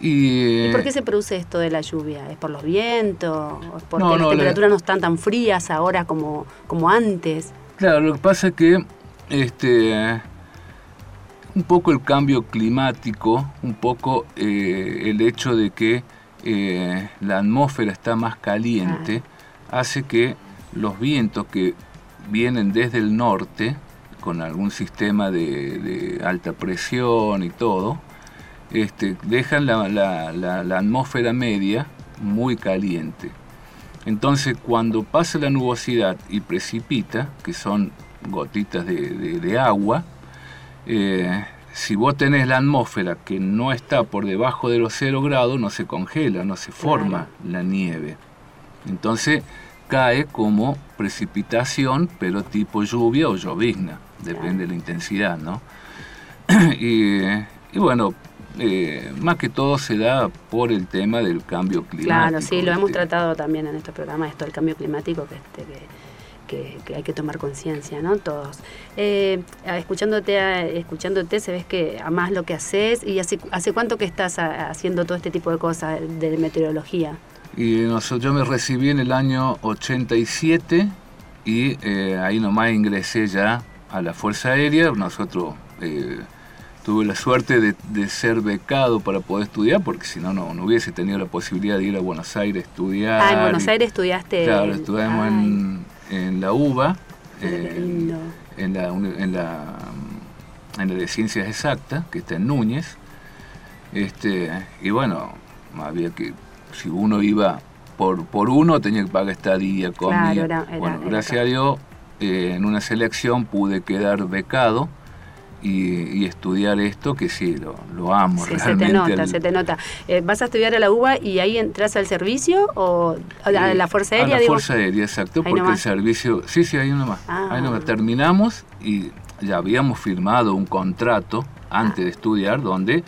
y, por qué se produce esto de la lluvia? ¿Es por los vientos? ¿Porque las temperaturas no están tan frías ahora como, como antes? Claro, lo que pasa es que este, un poco el cambio climático, un poco eh, el hecho de que eh, la atmósfera está más caliente, hace que los vientos que vienen desde el norte, con algún sistema de alta presión y todo, este, dejan la, atmósfera media muy caliente. Entonces cuando pasa la nubosidad y precipita, que son gotitas de, agua, eh, si vos tenés la atmósfera que no está por debajo de los 0 grados, no se congela, no se forma la nieve. Entonces cae como precipitación, pero tipo lluvia o llovizna, depende de la intensidad, ¿no? y, y bueno, eh, más que todo se da por el tema del cambio climático. Claro, sí, lo hemos tratado también en este programa, esto del cambio climático, este, que, que, hay que tomar conciencia, ¿no? Todos. Eh, escuchándote, escuchándote, se ves que amás lo que haces y hace, hace cuánto que estás haciendo todo este tipo de cosas de meteorología. Y nosotros, yo me recibí en el año 87 y eh, ahí nomás ingresé ya a la Fuerza Aérea. Nosotros tuve la suerte de, ser becado para poder estudiar, porque si no, no, hubiese tenido la posibilidad de ir a Buenos Aires a estudiar. Ah, en Buenos Aires estudiaste. Claro, estudiamos en, la UBA, en, la, en, la, en la de Ciencias Exactas, que está en Núñez. Este, y bueno, había que, si uno iba por, por uno, tenía que pagar estadía, comida. Claro, bueno, gracias a Dios, eh, en una selección pude quedar becado y, estudiar esto, que sí, lo, lo amo. Sí, se te nota, se te nota. Eh, ¿Vas a estudiar a la UBA y ahí entras al servicio o a la, eh, Fuerza Aérea? A la Fuerza Aérea, exacto, porque el servicio, sí, sí, ahí nomás. Ah. Ahí nomás terminamos y ya habíamos firmado un contrato antes de estudiar donde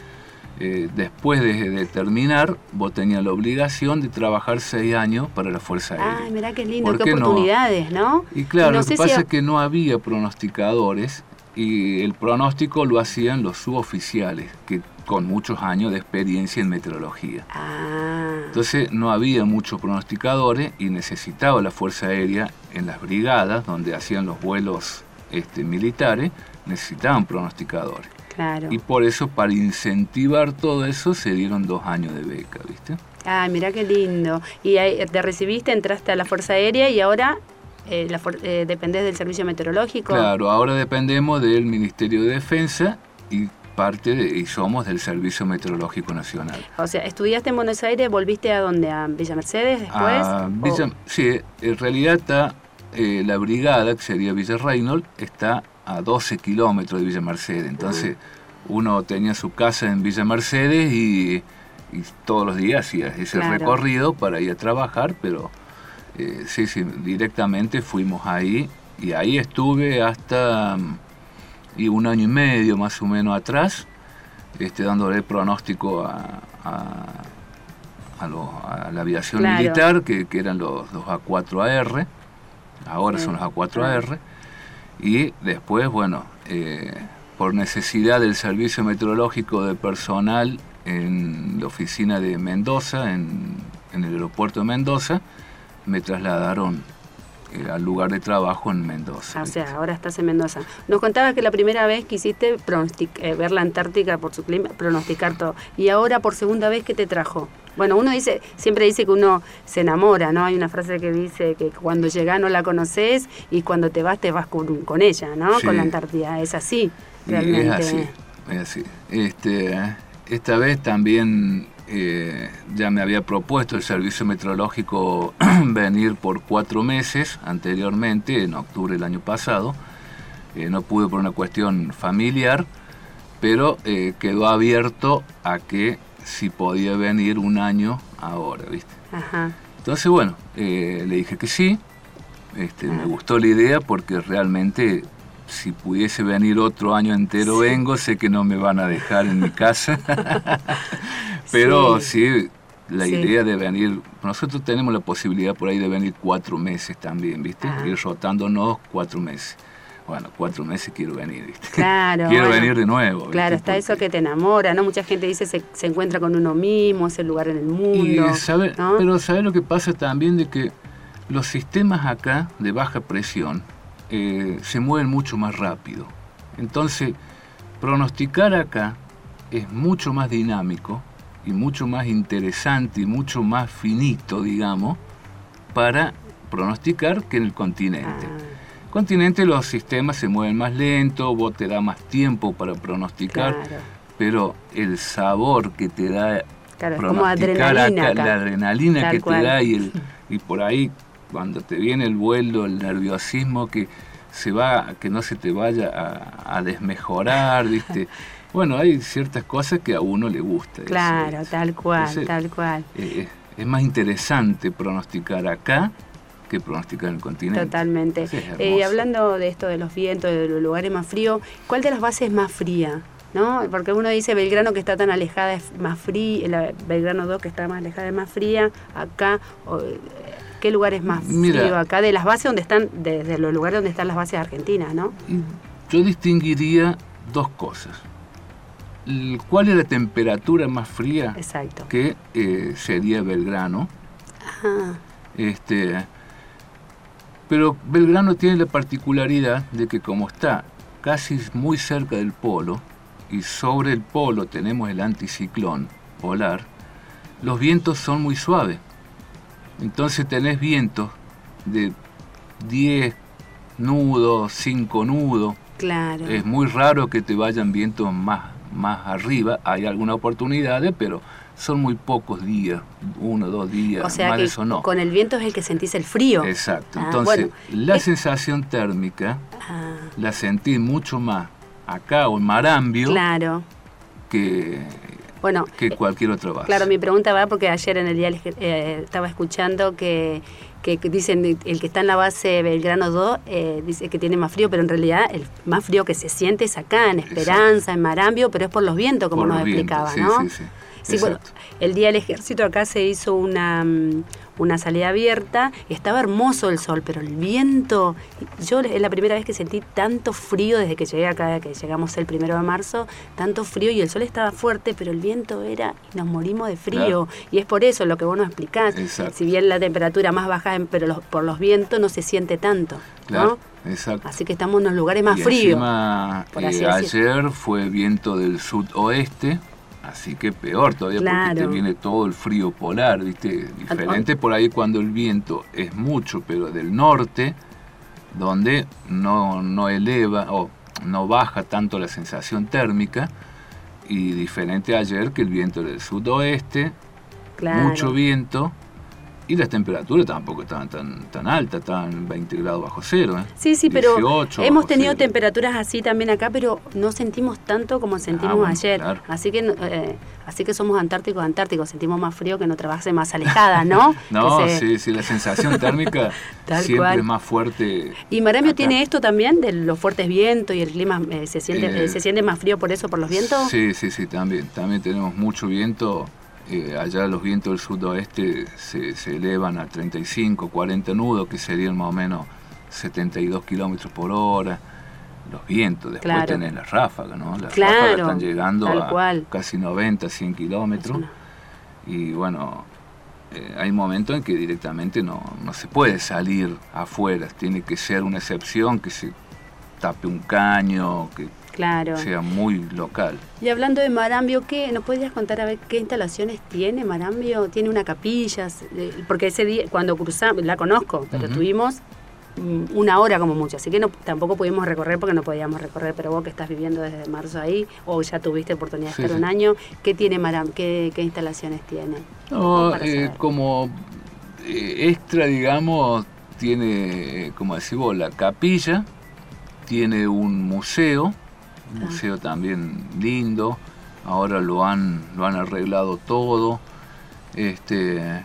eh, después de, terminar, vos tenías la obligación de trabajar seis años para la Fuerza Aérea. Ay, mirá qué lindo, qué oportunidades, ¿no? Y claro, lo que pasa es que no había pronosticadores y el pronóstico lo hacían los suboficiales, que con muchos años de experiencia en meteorología. Ah. Entonces no había muchos pronosticadores y necesitaba la Fuerza Aérea en las brigadas donde hacían los vuelos este, militares, necesitaban pronosticadores. Claro. Y por eso, para incentivar todo eso, se dieron dos años de beca, ¿viste? Ah, mira qué lindo. Y te recibiste, entraste a la Fuerza Aérea y ahora eh, la, eh, dependés del servicio meteorológico. Claro, ahora dependemos del Ministerio de Defensa y parte y somos del Servicio Meteorológico Nacional. O sea, estudiaste en Buenos Aires, volviste a dónde, a Villa Mercedes después. Sí, en realidad está eh, la brigada, que sería Villa Reynolds, está a 12 kilómetros de Villa Mercedes. Entonces, uno tenía su casa en Villa Mercedes y, todos los días hacía ese recorrido para ir a trabajar, pero eh, sí, sí, directamente fuimos ahí y ahí estuve hasta y un año y medio más o menos atrás, este, dándole pronóstico a, la aviación militar, que, eran los, A4AR, ahora son los A4AR, y después, bueno, eh, por necesidad del servicio meteorológico de personal en la oficina de Mendoza, en el aeropuerto de Mendoza, me trasladaron eh, al lugar de trabajo en Mendoza. o sea, ahora estás en Mendoza. Nos contabas que la primera vez que hiciste eh, ver la Antártica por su clima, pronosticar todo. Y ahora por segunda vez, ¿qué te trajo? Bueno, uno dice, siempre dice que uno se enamora, ¿no? Hay una frase que dice que cuando llegas no la conoces y cuando te vas, te vas con, con ella, ¿no? Con la Antártida. Es así, realmente. Es así, es así. Este, esta vez también eh, ya me había propuesto el servicio meteorológico venir por cuatro meses anteriormente, en octubre del año pasado. Eh, no pude por una cuestión familiar, pero eh, quedó abierto a que si podía venir un año ahora, ¿viste? Entonces, bueno, le dije que sí Este, Me gustó la idea porque realmente si pudiese venir otro año entero vengo, sé que no me van a dejar en mi casa. Pero sí, la idea de venir, nosotros tenemos la posibilidad por ahí de venir cuatro meses también, ¿viste? Ir rotándonos cuatro meses. Bueno, cuatro meses quiero venir, ¿viste? Claro. quiero venir de nuevo. Claro, está eso que te enamora, ¿no? Mucha gente dice se, se encuentra con uno mismo, es el lugar en el mundo. sabe, Pero ¿sabes lo que pasa también? De que los sistemas acá de baja presión eh, se mueven mucho más rápido. Entonces, pronosticar acá es mucho más dinámico y mucho más interesante y mucho más finito, digamos, para pronosticar que en el continente. En ah. el continente los sistemas se mueven más lento, vos te da más tiempo para pronosticar, pero el sabor que te da pronosticar acá, la adrenalina que te da y, el, y por ahí cuando te viene el vuelo, el nerviosismo que se va, que no se te vaya a, desmejorar, ¿viste? Bueno, hay ciertas cosas que a uno le gusta. Claro, tal cual, tal cual. Eh, es más interesante pronosticar acá que pronosticar en el continente. Totalmente. Eh, hablando de esto de los vientos, de los lugares más fríos, ¿cuál de las bases es más fría? ¿No? Porque uno dice Belgrano que está tan alejada es más fría, Belgrano 2 que está más alejada es más fría, acá ¿Qué lugar es más frío acá? De las bases donde están, desde los lugares donde están las bases argentinas, ¿no? Yo distinguiría dos cosas. ¿Cuál es la temperatura más fría? Exacto. Que eh, sería Belgrano. Ajá. Este, pero Belgrano tiene la particularidad de que como está casi muy cerca del polo y sobre el polo tenemos el anticiclón polar, los vientos son muy suaves. Entonces tenés vientos de 10 nudos, 5 nudos. Claro. Es muy raro que te vayan vientos más, más arriba. Hay algunas oportunidades, pero son muy pocos días, uno, dos días, o sea más eso no. Con el viento es el que sentís el frío. Exacto. Ah, Entonces, la sensación térmica ah. la sentí mucho más acá o en Marambio claro. que bueno, que eh, cualquier otra base. Claro, mi pregunta va porque ayer en el día eh, estaba escuchando que, que, dicen el que está en la base Belgrano 2 eh, dice que tiene más frío, pero en realidad el más frío que se siente es acá, en Esperanza, en Marambio, pero es por los vientos, como nos explicaba, ¿no? Sí, sí, sí. Bueno, el día del ejército acá se hizo una, mm, una salida abierta, estaba hermoso el sol, pero el viento, yo es la primera vez que sentí tanto frío desde que llegué acá, que llegamos el primero de marzo, tanto frío y el sol estaba fuerte, pero el viento era, y nos morimos de frío. Y es por eso lo que vos nos explicás. Si bien la temperatura más baja, pero por los vientos no se siente tanto. Claro. Exacto. Así que estamos en los lugares más fríos. Eh, ayer fue viento del sudoeste, Así que peor todavía porque te viene todo el frío polar, ¿viste? Diferente por ahí cuando el viento es mucho, pero del norte, donde no, no eleva o no baja tanto la sensación térmica, y diferente ayer que el viento del sudoeste, mucho viento, y las temperaturas tampoco estaban tan, tan altas, estaban 20 grados bajo cero. ¿eh? Sí, sí, pero hemos tenido temperaturas así también acá, pero no sentimos tanto como sentimos ah, ayer. Así que eh, así que somos antárticos, antárticos, sentimos más frío que en otra base más alejada, ¿no? no, sí, sí, la sensación térmica siempre es más fuerte. ¿Y Marambio tiene esto también, de los fuertes vientos y el clima eh, se, siente, se siente más frío por eso, por los vientos? Sí, sí, sí, también. También tenemos mucho viento eh, allá los vientos del sudoeste se, se, elevan a 35, 40 nudos, que serían más o menos 72 kilómetros por hora. Los vientos, después tienen las ráfagas, ¿no? Las ráfagas están llegando a casi 90, 100 kilómetros. Y bueno, eh, hay momentos en que directamente no, no se puede salir afuera, tiene que ser una excepción que se tape un caño, que claro. sea muy local. Y hablando de Marambio, ¿qué nos podrías contar a ver qué instalaciones tiene Marambio? ¿Tiene una capilla? Porque ese día, cuando cruzamos, la conozco, pero tuvimos mm, una hora como mucho, así que no, tampoco pudimos recorrer porque no podíamos recorrer, pero vos que estás viviendo desde marzo ahí, o ya tuviste oportunidad de estar un año, ¿qué tiene Marambio? ¿Qué, instalaciones tiene? Eh, como eh, extra, digamos, tiene, como decimos, la capilla, tiene un museo, un museo también lindo, ahora lo han, lo han arreglado todo. Este,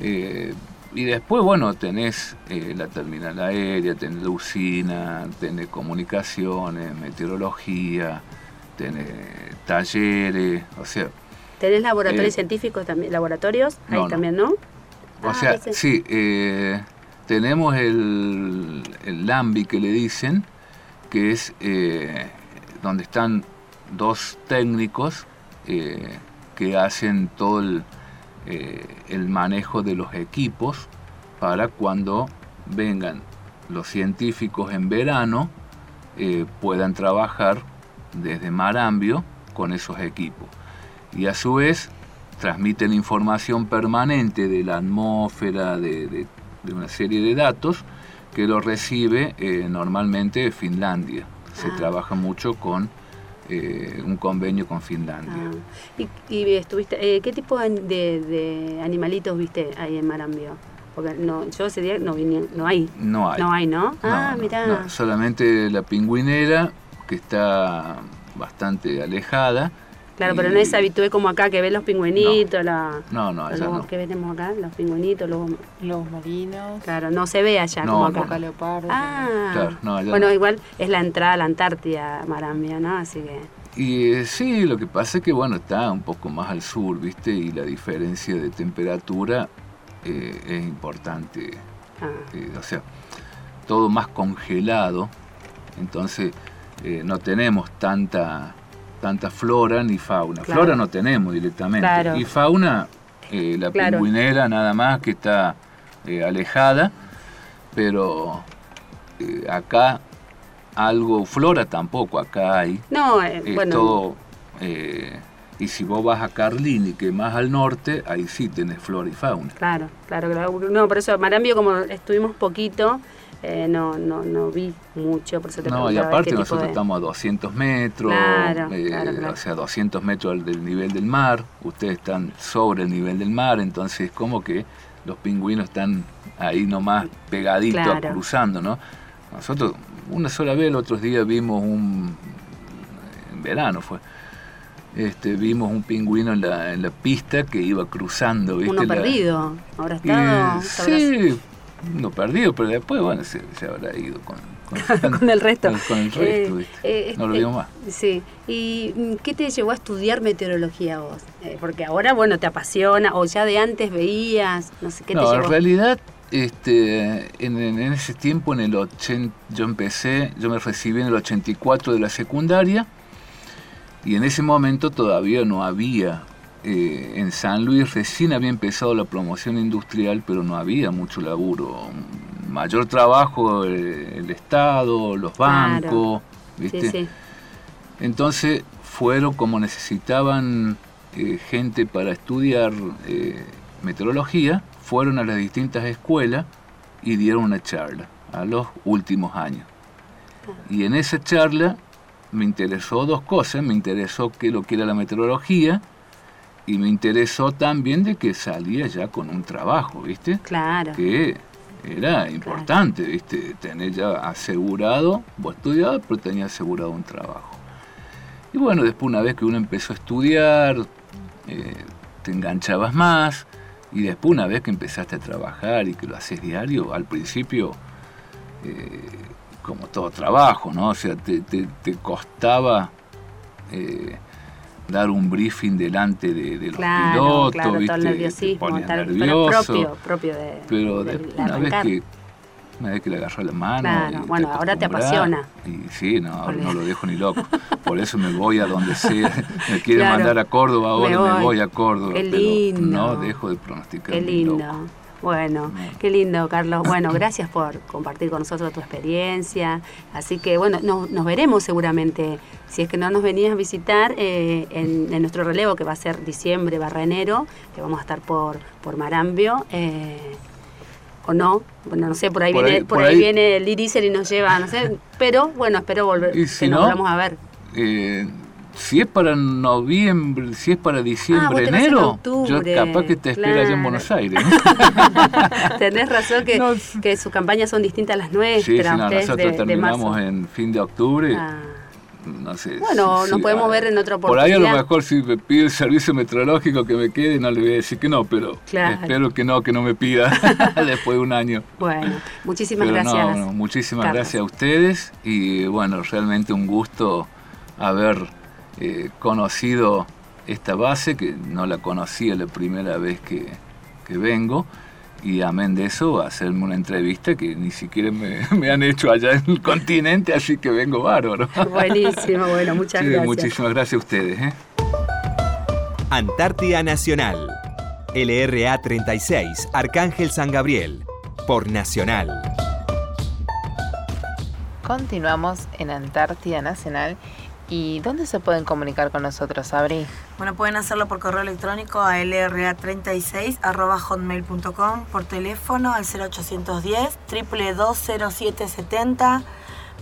eh, y después, bueno, tenés eh, la terminal aérea, tenés la usina, tenés comunicaciones, meteorología, tenés talleres, o sea... ¿Tenés laboratorios Eh, científicos también? ¿Laboratorios? Ahí no, también, ¿no? O Ah, sea, ese. sí, tenemos el, el LAMBI que le dicen, que es eh, donde están dos técnicos eh, que hacen todo el, eh, el manejo de los equipos para cuando vengan los científicos en verano eh, puedan trabajar desde Marambio con esos equipos. Y a su vez transmiten información permanente de la atmósfera, de, de- una serie de datos que lo recibe normalmente Finlandia. Se Ah. trabaja mucho con eh, un convenio con Finlandia. Ah. ¿Y, y estuviste, eh, qué tipo de, de animalitos viste ahí en Marambio? Porque no, yo ese día no vine, no hay. No hay. No hay, ¿no? ah, No, no, mirá. no, solamente la pingüinera, que está bastante alejada. Claro, pero no es habitué como acá que ven los pingüinitos, la, No, no, allá los no. que venimos acá, los pingüinitos, los, Los marinos, claro, no se ve allá No, como no. acá. boca leopardo. Ah, Claro, no, allá bueno, no. igual es la entrada a la Antártida, Marambio, ¿no? Así que, Y eh, sí, lo que pasa es que bueno, está un poco más al sur, ¿viste? Y la diferencia de temperatura eh, es importante. ah, eh, o sea, todo más congelado. Entonces eh, no tenemos tanta, tanta flora ni fauna. Claro. Flora no tenemos directamente. Claro. Y fauna, eh, la Claro. pingüinera nada más que está eh, alejada. Pero eh, acá algo, flora tampoco, acá hay. no, Es bueno, todo. y si vos vas a Carlini, que más al norte, ahí sí tenés flora y fauna. Claro, claro, claro. No, por eso Marambio, como estuvimos poquito, eh, no, no, no vi mucho, por eso te No, y aparte nosotros de- estamos a 200 metros, Claro, eh, claro, claro. o sea, 200 metros del nivel del mar, ustedes están sobre el nivel del mar, entonces como que los pingüinos están ahí nomás pegaditos, cruzando, ¿no? Nosotros una sola vez, el otro día vimos un, en verano fue, este, vimos un pingüino en la, en la pista que iba cruzando, ¿viste? Uno La- perdido. Habrá estado. sí, uno perdido, pero después, bueno, se, se habrá ido con, con, con el resto. con, con el resto, Eh, eh, no lo este, vimos más. Sí. ¿Y mm, qué te llevó a estudiar meteorología vos? Eh, porque ahora, bueno, te apasiona, o ya de antes veías, no sé qué te No, llevó. en realidad, este, en, en- en ese tiempo, en el 80, yo empecé, yo me recibí en el 84 de la secundaria y en ese momento todavía no había, eh, en San Luis recién había empezado la promoción industrial, pero no había mucho laburo. Mayor trabajo eh, el Estado, los Claro. bancos, ¿viste? Sí, sí. Entonces fueron como necesitaban eh, gente para estudiar eh, meteorología, fueron a las distintas escuelas y dieron una charla a los últimos años. Y en esa charla me interesó dos cosas, me interesó que lo que era la meteorología y me interesó también de que salía ya con un trabajo, ¿viste? Claro. que era importante, ¿viste? Tener ya asegurado, vos estudiabas, pero tenías asegurado un trabajo. Y bueno, después una vez que uno empezó a estudiar, eh, te enganchabas más, y después una vez que empezaste a trabajar y que lo haces diario, al principio, eh, como todo trabajo, ¿no? O sea, te, te- te costaba eh, dar un briefing delante de, de los Claro, pilotos, claro, todo ¿viste? el Te nerviosismo, ponías tal, pero nervioso. propio, propio de, Pero una vez que una vez que le agarró la mano. Claro, bueno, ahora te apasiona. Y sí, no, no lo dejo ni loco. Por eso me voy a donde sea. Me quiere mandar a Córdoba ahora, Me me voy. a Córdoba. Qué pero lindo. no dejo de pronosticar. Qué ni lindo. loco. Bueno, No. qué lindo, Carlos. Bueno, gracias por compartir con nosotros tu experiencia. Así que, bueno, no- nos veremos seguramente. Si es que no nos venías a visitar eh, en, en nuestro relevo, que va a ser diciembre barra enero, que vamos a estar por, por Marambio. eh, o no, bueno, no sé, por ahí, Por viene, ahí- por ahí, ahí- viene el Irisel y nos lleva, no sé, pero bueno, espero volver, Y que si nos no, volvamos a ver. Eh, si es para noviembre, si es para Ah, diciembre, en enero, octubre, yo capaz que te espero allá en claro. Buenos Aires. Tenés razón que, No, sí. que sus campañas son distintas a las nuestras. sí, no, nosotros de- terminamos en fin de octubre. Ah, no sé. Bueno, nos podemos ah, ver en otra Por ahí a lo oportunidad. mejor si me pide el servicio meteorológico que me quede, no le voy a decir que no, pero Claro. espero que no, que no me pida después de un año. Bueno, muchísimas Pero no, gracias. no, muchísimas Carlos. gracias a ustedes y bueno, realmente un gusto haber eh, conocido esta base, que no la conocía la primera vez que, que vengo, y amén de eso, hacerme una entrevista que ni siquiera me, me han hecho allá en el continente, así que vengo bárbaro. Buenísimo, bueno, muchas Sí, gracias. muchísimas gracias a ustedes. ¿eh? Antártida Nacional. LRA 36, Arcángel San Gabriel. Por Nacional. Continuamos en Antártida Nacional. ¿Y dónde se pueden comunicar con nosotros, Abri? Bueno, pueden hacerlo por correo electrónico a lra36.hotmail.com, por teléfono al 0810 2220770,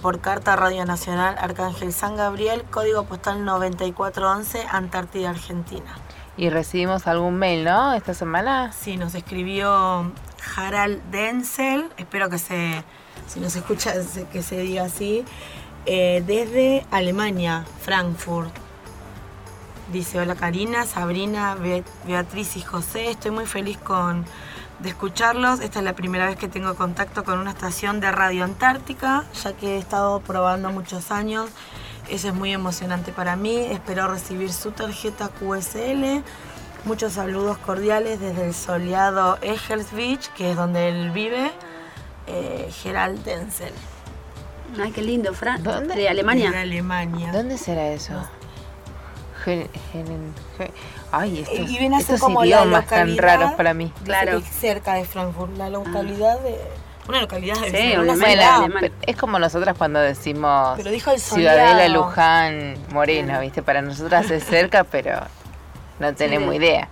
por carta Radio Nacional Arcángel San Gabriel, código postal 9411, Antártida, Argentina. Y recibimos algún mail, ¿no? Esta semana. Sí, nos escribió Harald Denzel, espero que se, si nos escucha, que se diga así, eh, desde Alemania, Frankfurt. Dice, hola Karina, Sabrina, Be- Beatriz y José, estoy muy feliz con, de escucharlos. Esta es la primera vez que tengo contacto con una estación de Radio Antártica, ya que he estado probando muchos años. Eso es muy emocionante para mí. Espero recibir su tarjeta QSL. Muchos saludos cordiales desde el soleado Egels Beach, que es donde él vive, eh, Gerald Denzel. Ay, qué lindo, Fran. ¿Dónde? De Alemania. De Alemania. ¿Dónde será eso? Gen- gen- gen- Ay, estos, Eh, y viene a ser estos como la idiomas tan raros para mí. Claro. Cerca de Frankfurt, la localidad de. Una localidad de Sí, una ciudad. es como nosotras cuando decimos Pero dijo el Ciudadela. Luján, Moreno, ¿viste? Para nosotras es cerca, pero no tenemos de- idea.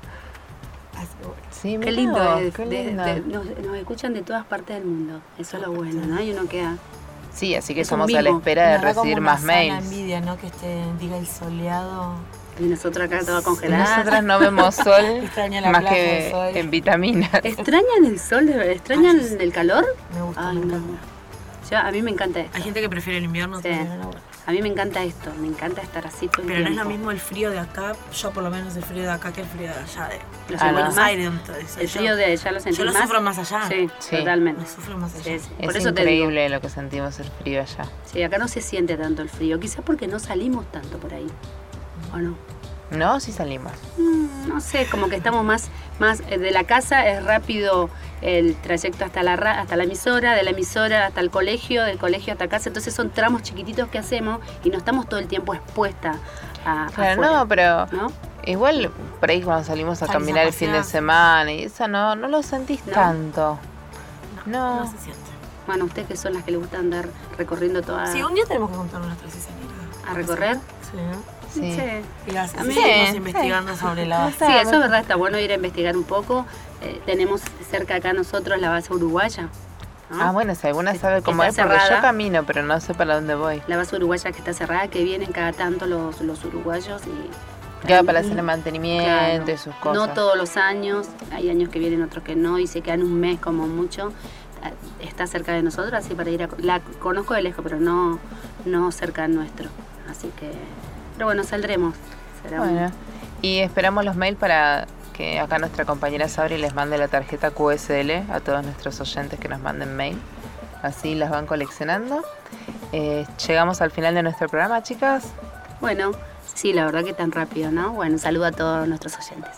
Sí, Qué lindo, es, qué de- lindo. de- nos, nos escuchan de todas partes del mundo. Eso es lo bueno, ¿no? Y uno queda. Sí, así que es estamos a la espera de Me da como recibir una más mails. envidia, ¿no? Que este, diga el soleado. Y nosotros acá todo congelado. Nosotras no vemos sol la más plaza, que sol. en vitaminas. ¿Extrañan el sol? ¿Extrañan Ay, el calor? Me gusta, Ay, no. Yo, a mí me encanta esto. Hay gente que prefiere el invierno Sí. también. A mí me encanta esto. Me encanta estar así todo el Pero no es lo mismo el frío de acá, yo por lo menos el frío de acá que el frío de allá de, Ah, Buenos. Aires. El yo. frío de allá lo sentís Yo lo más. sufro más allá. Sí, Sí. totalmente. Lo sufro más allá. Sí, sí. Es Por eso te digo. increíble lo que sentimos el frío allá. Sí, acá no se siente tanto el frío. Quizás porque no salimos tanto por ahí. ¿O no? No, sí salimos. Mm, No sé, como que estamos más, más eh, de la casa es rápido el trayecto hasta la ra- hasta la emisora, de la emisora hasta el colegio, del colegio hasta casa, entonces son tramos chiquititos que hacemos y no estamos todo el tiempo expuesta a Claro, afuera, no, pero ¿no? igual por ahí cuando salimos a Salís a caminar el fin de semana y eso no, no lo sentís ¿No? tanto. No. No se siente. Bueno, ustedes que son las que les gusta andar recorriendo toda Sí, un día tenemos que nuestra cizañera. a recorrer. Sí, ¿no? Sí. Y así seguimos Sí, investigando sobre la base. Sí, eso es verdad, está bueno ir a investigar un poco. Eh, tenemos cerca acá nosotros la base uruguaya. ¿no? Ah, bueno, si alguna Sí, sabe cómo es, está porque yo cerrada. camino, pero no sé para dónde voy. La base uruguaya que está cerrada, que vienen cada tanto los, los uruguayos y... Queda para hacer el mantenimiento Claro. y sus cosas. No todos los años, hay años que vienen, otros que no, y se quedan un mes como mucho. Ah, Está cerca de nosotros, así para ir a... La conozco de lejos, pero no, no cerca nuestro. Así que... Pero bueno, saldremos. Será un- Bueno, y esperamos los mails para que acá nuestra compañera Sabri les mande la tarjeta QSL a todos nuestros oyentes que nos manden mail. Así las van coleccionando. Eh, llegamos al final de nuestro programa, chicas. Bueno, sí, la verdad que tan rápido, ¿no? Bueno, saludo a todos nuestros oyentes.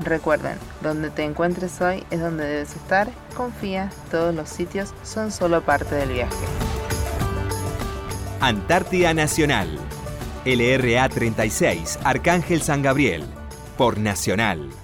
Recuerden, donde te encuentres hoy es donde debes estar. Confía, todos los sitios son solo parte del viaje. Antártida Nacional. LRA 36, Arcángel San Gabriel. Por Nacional.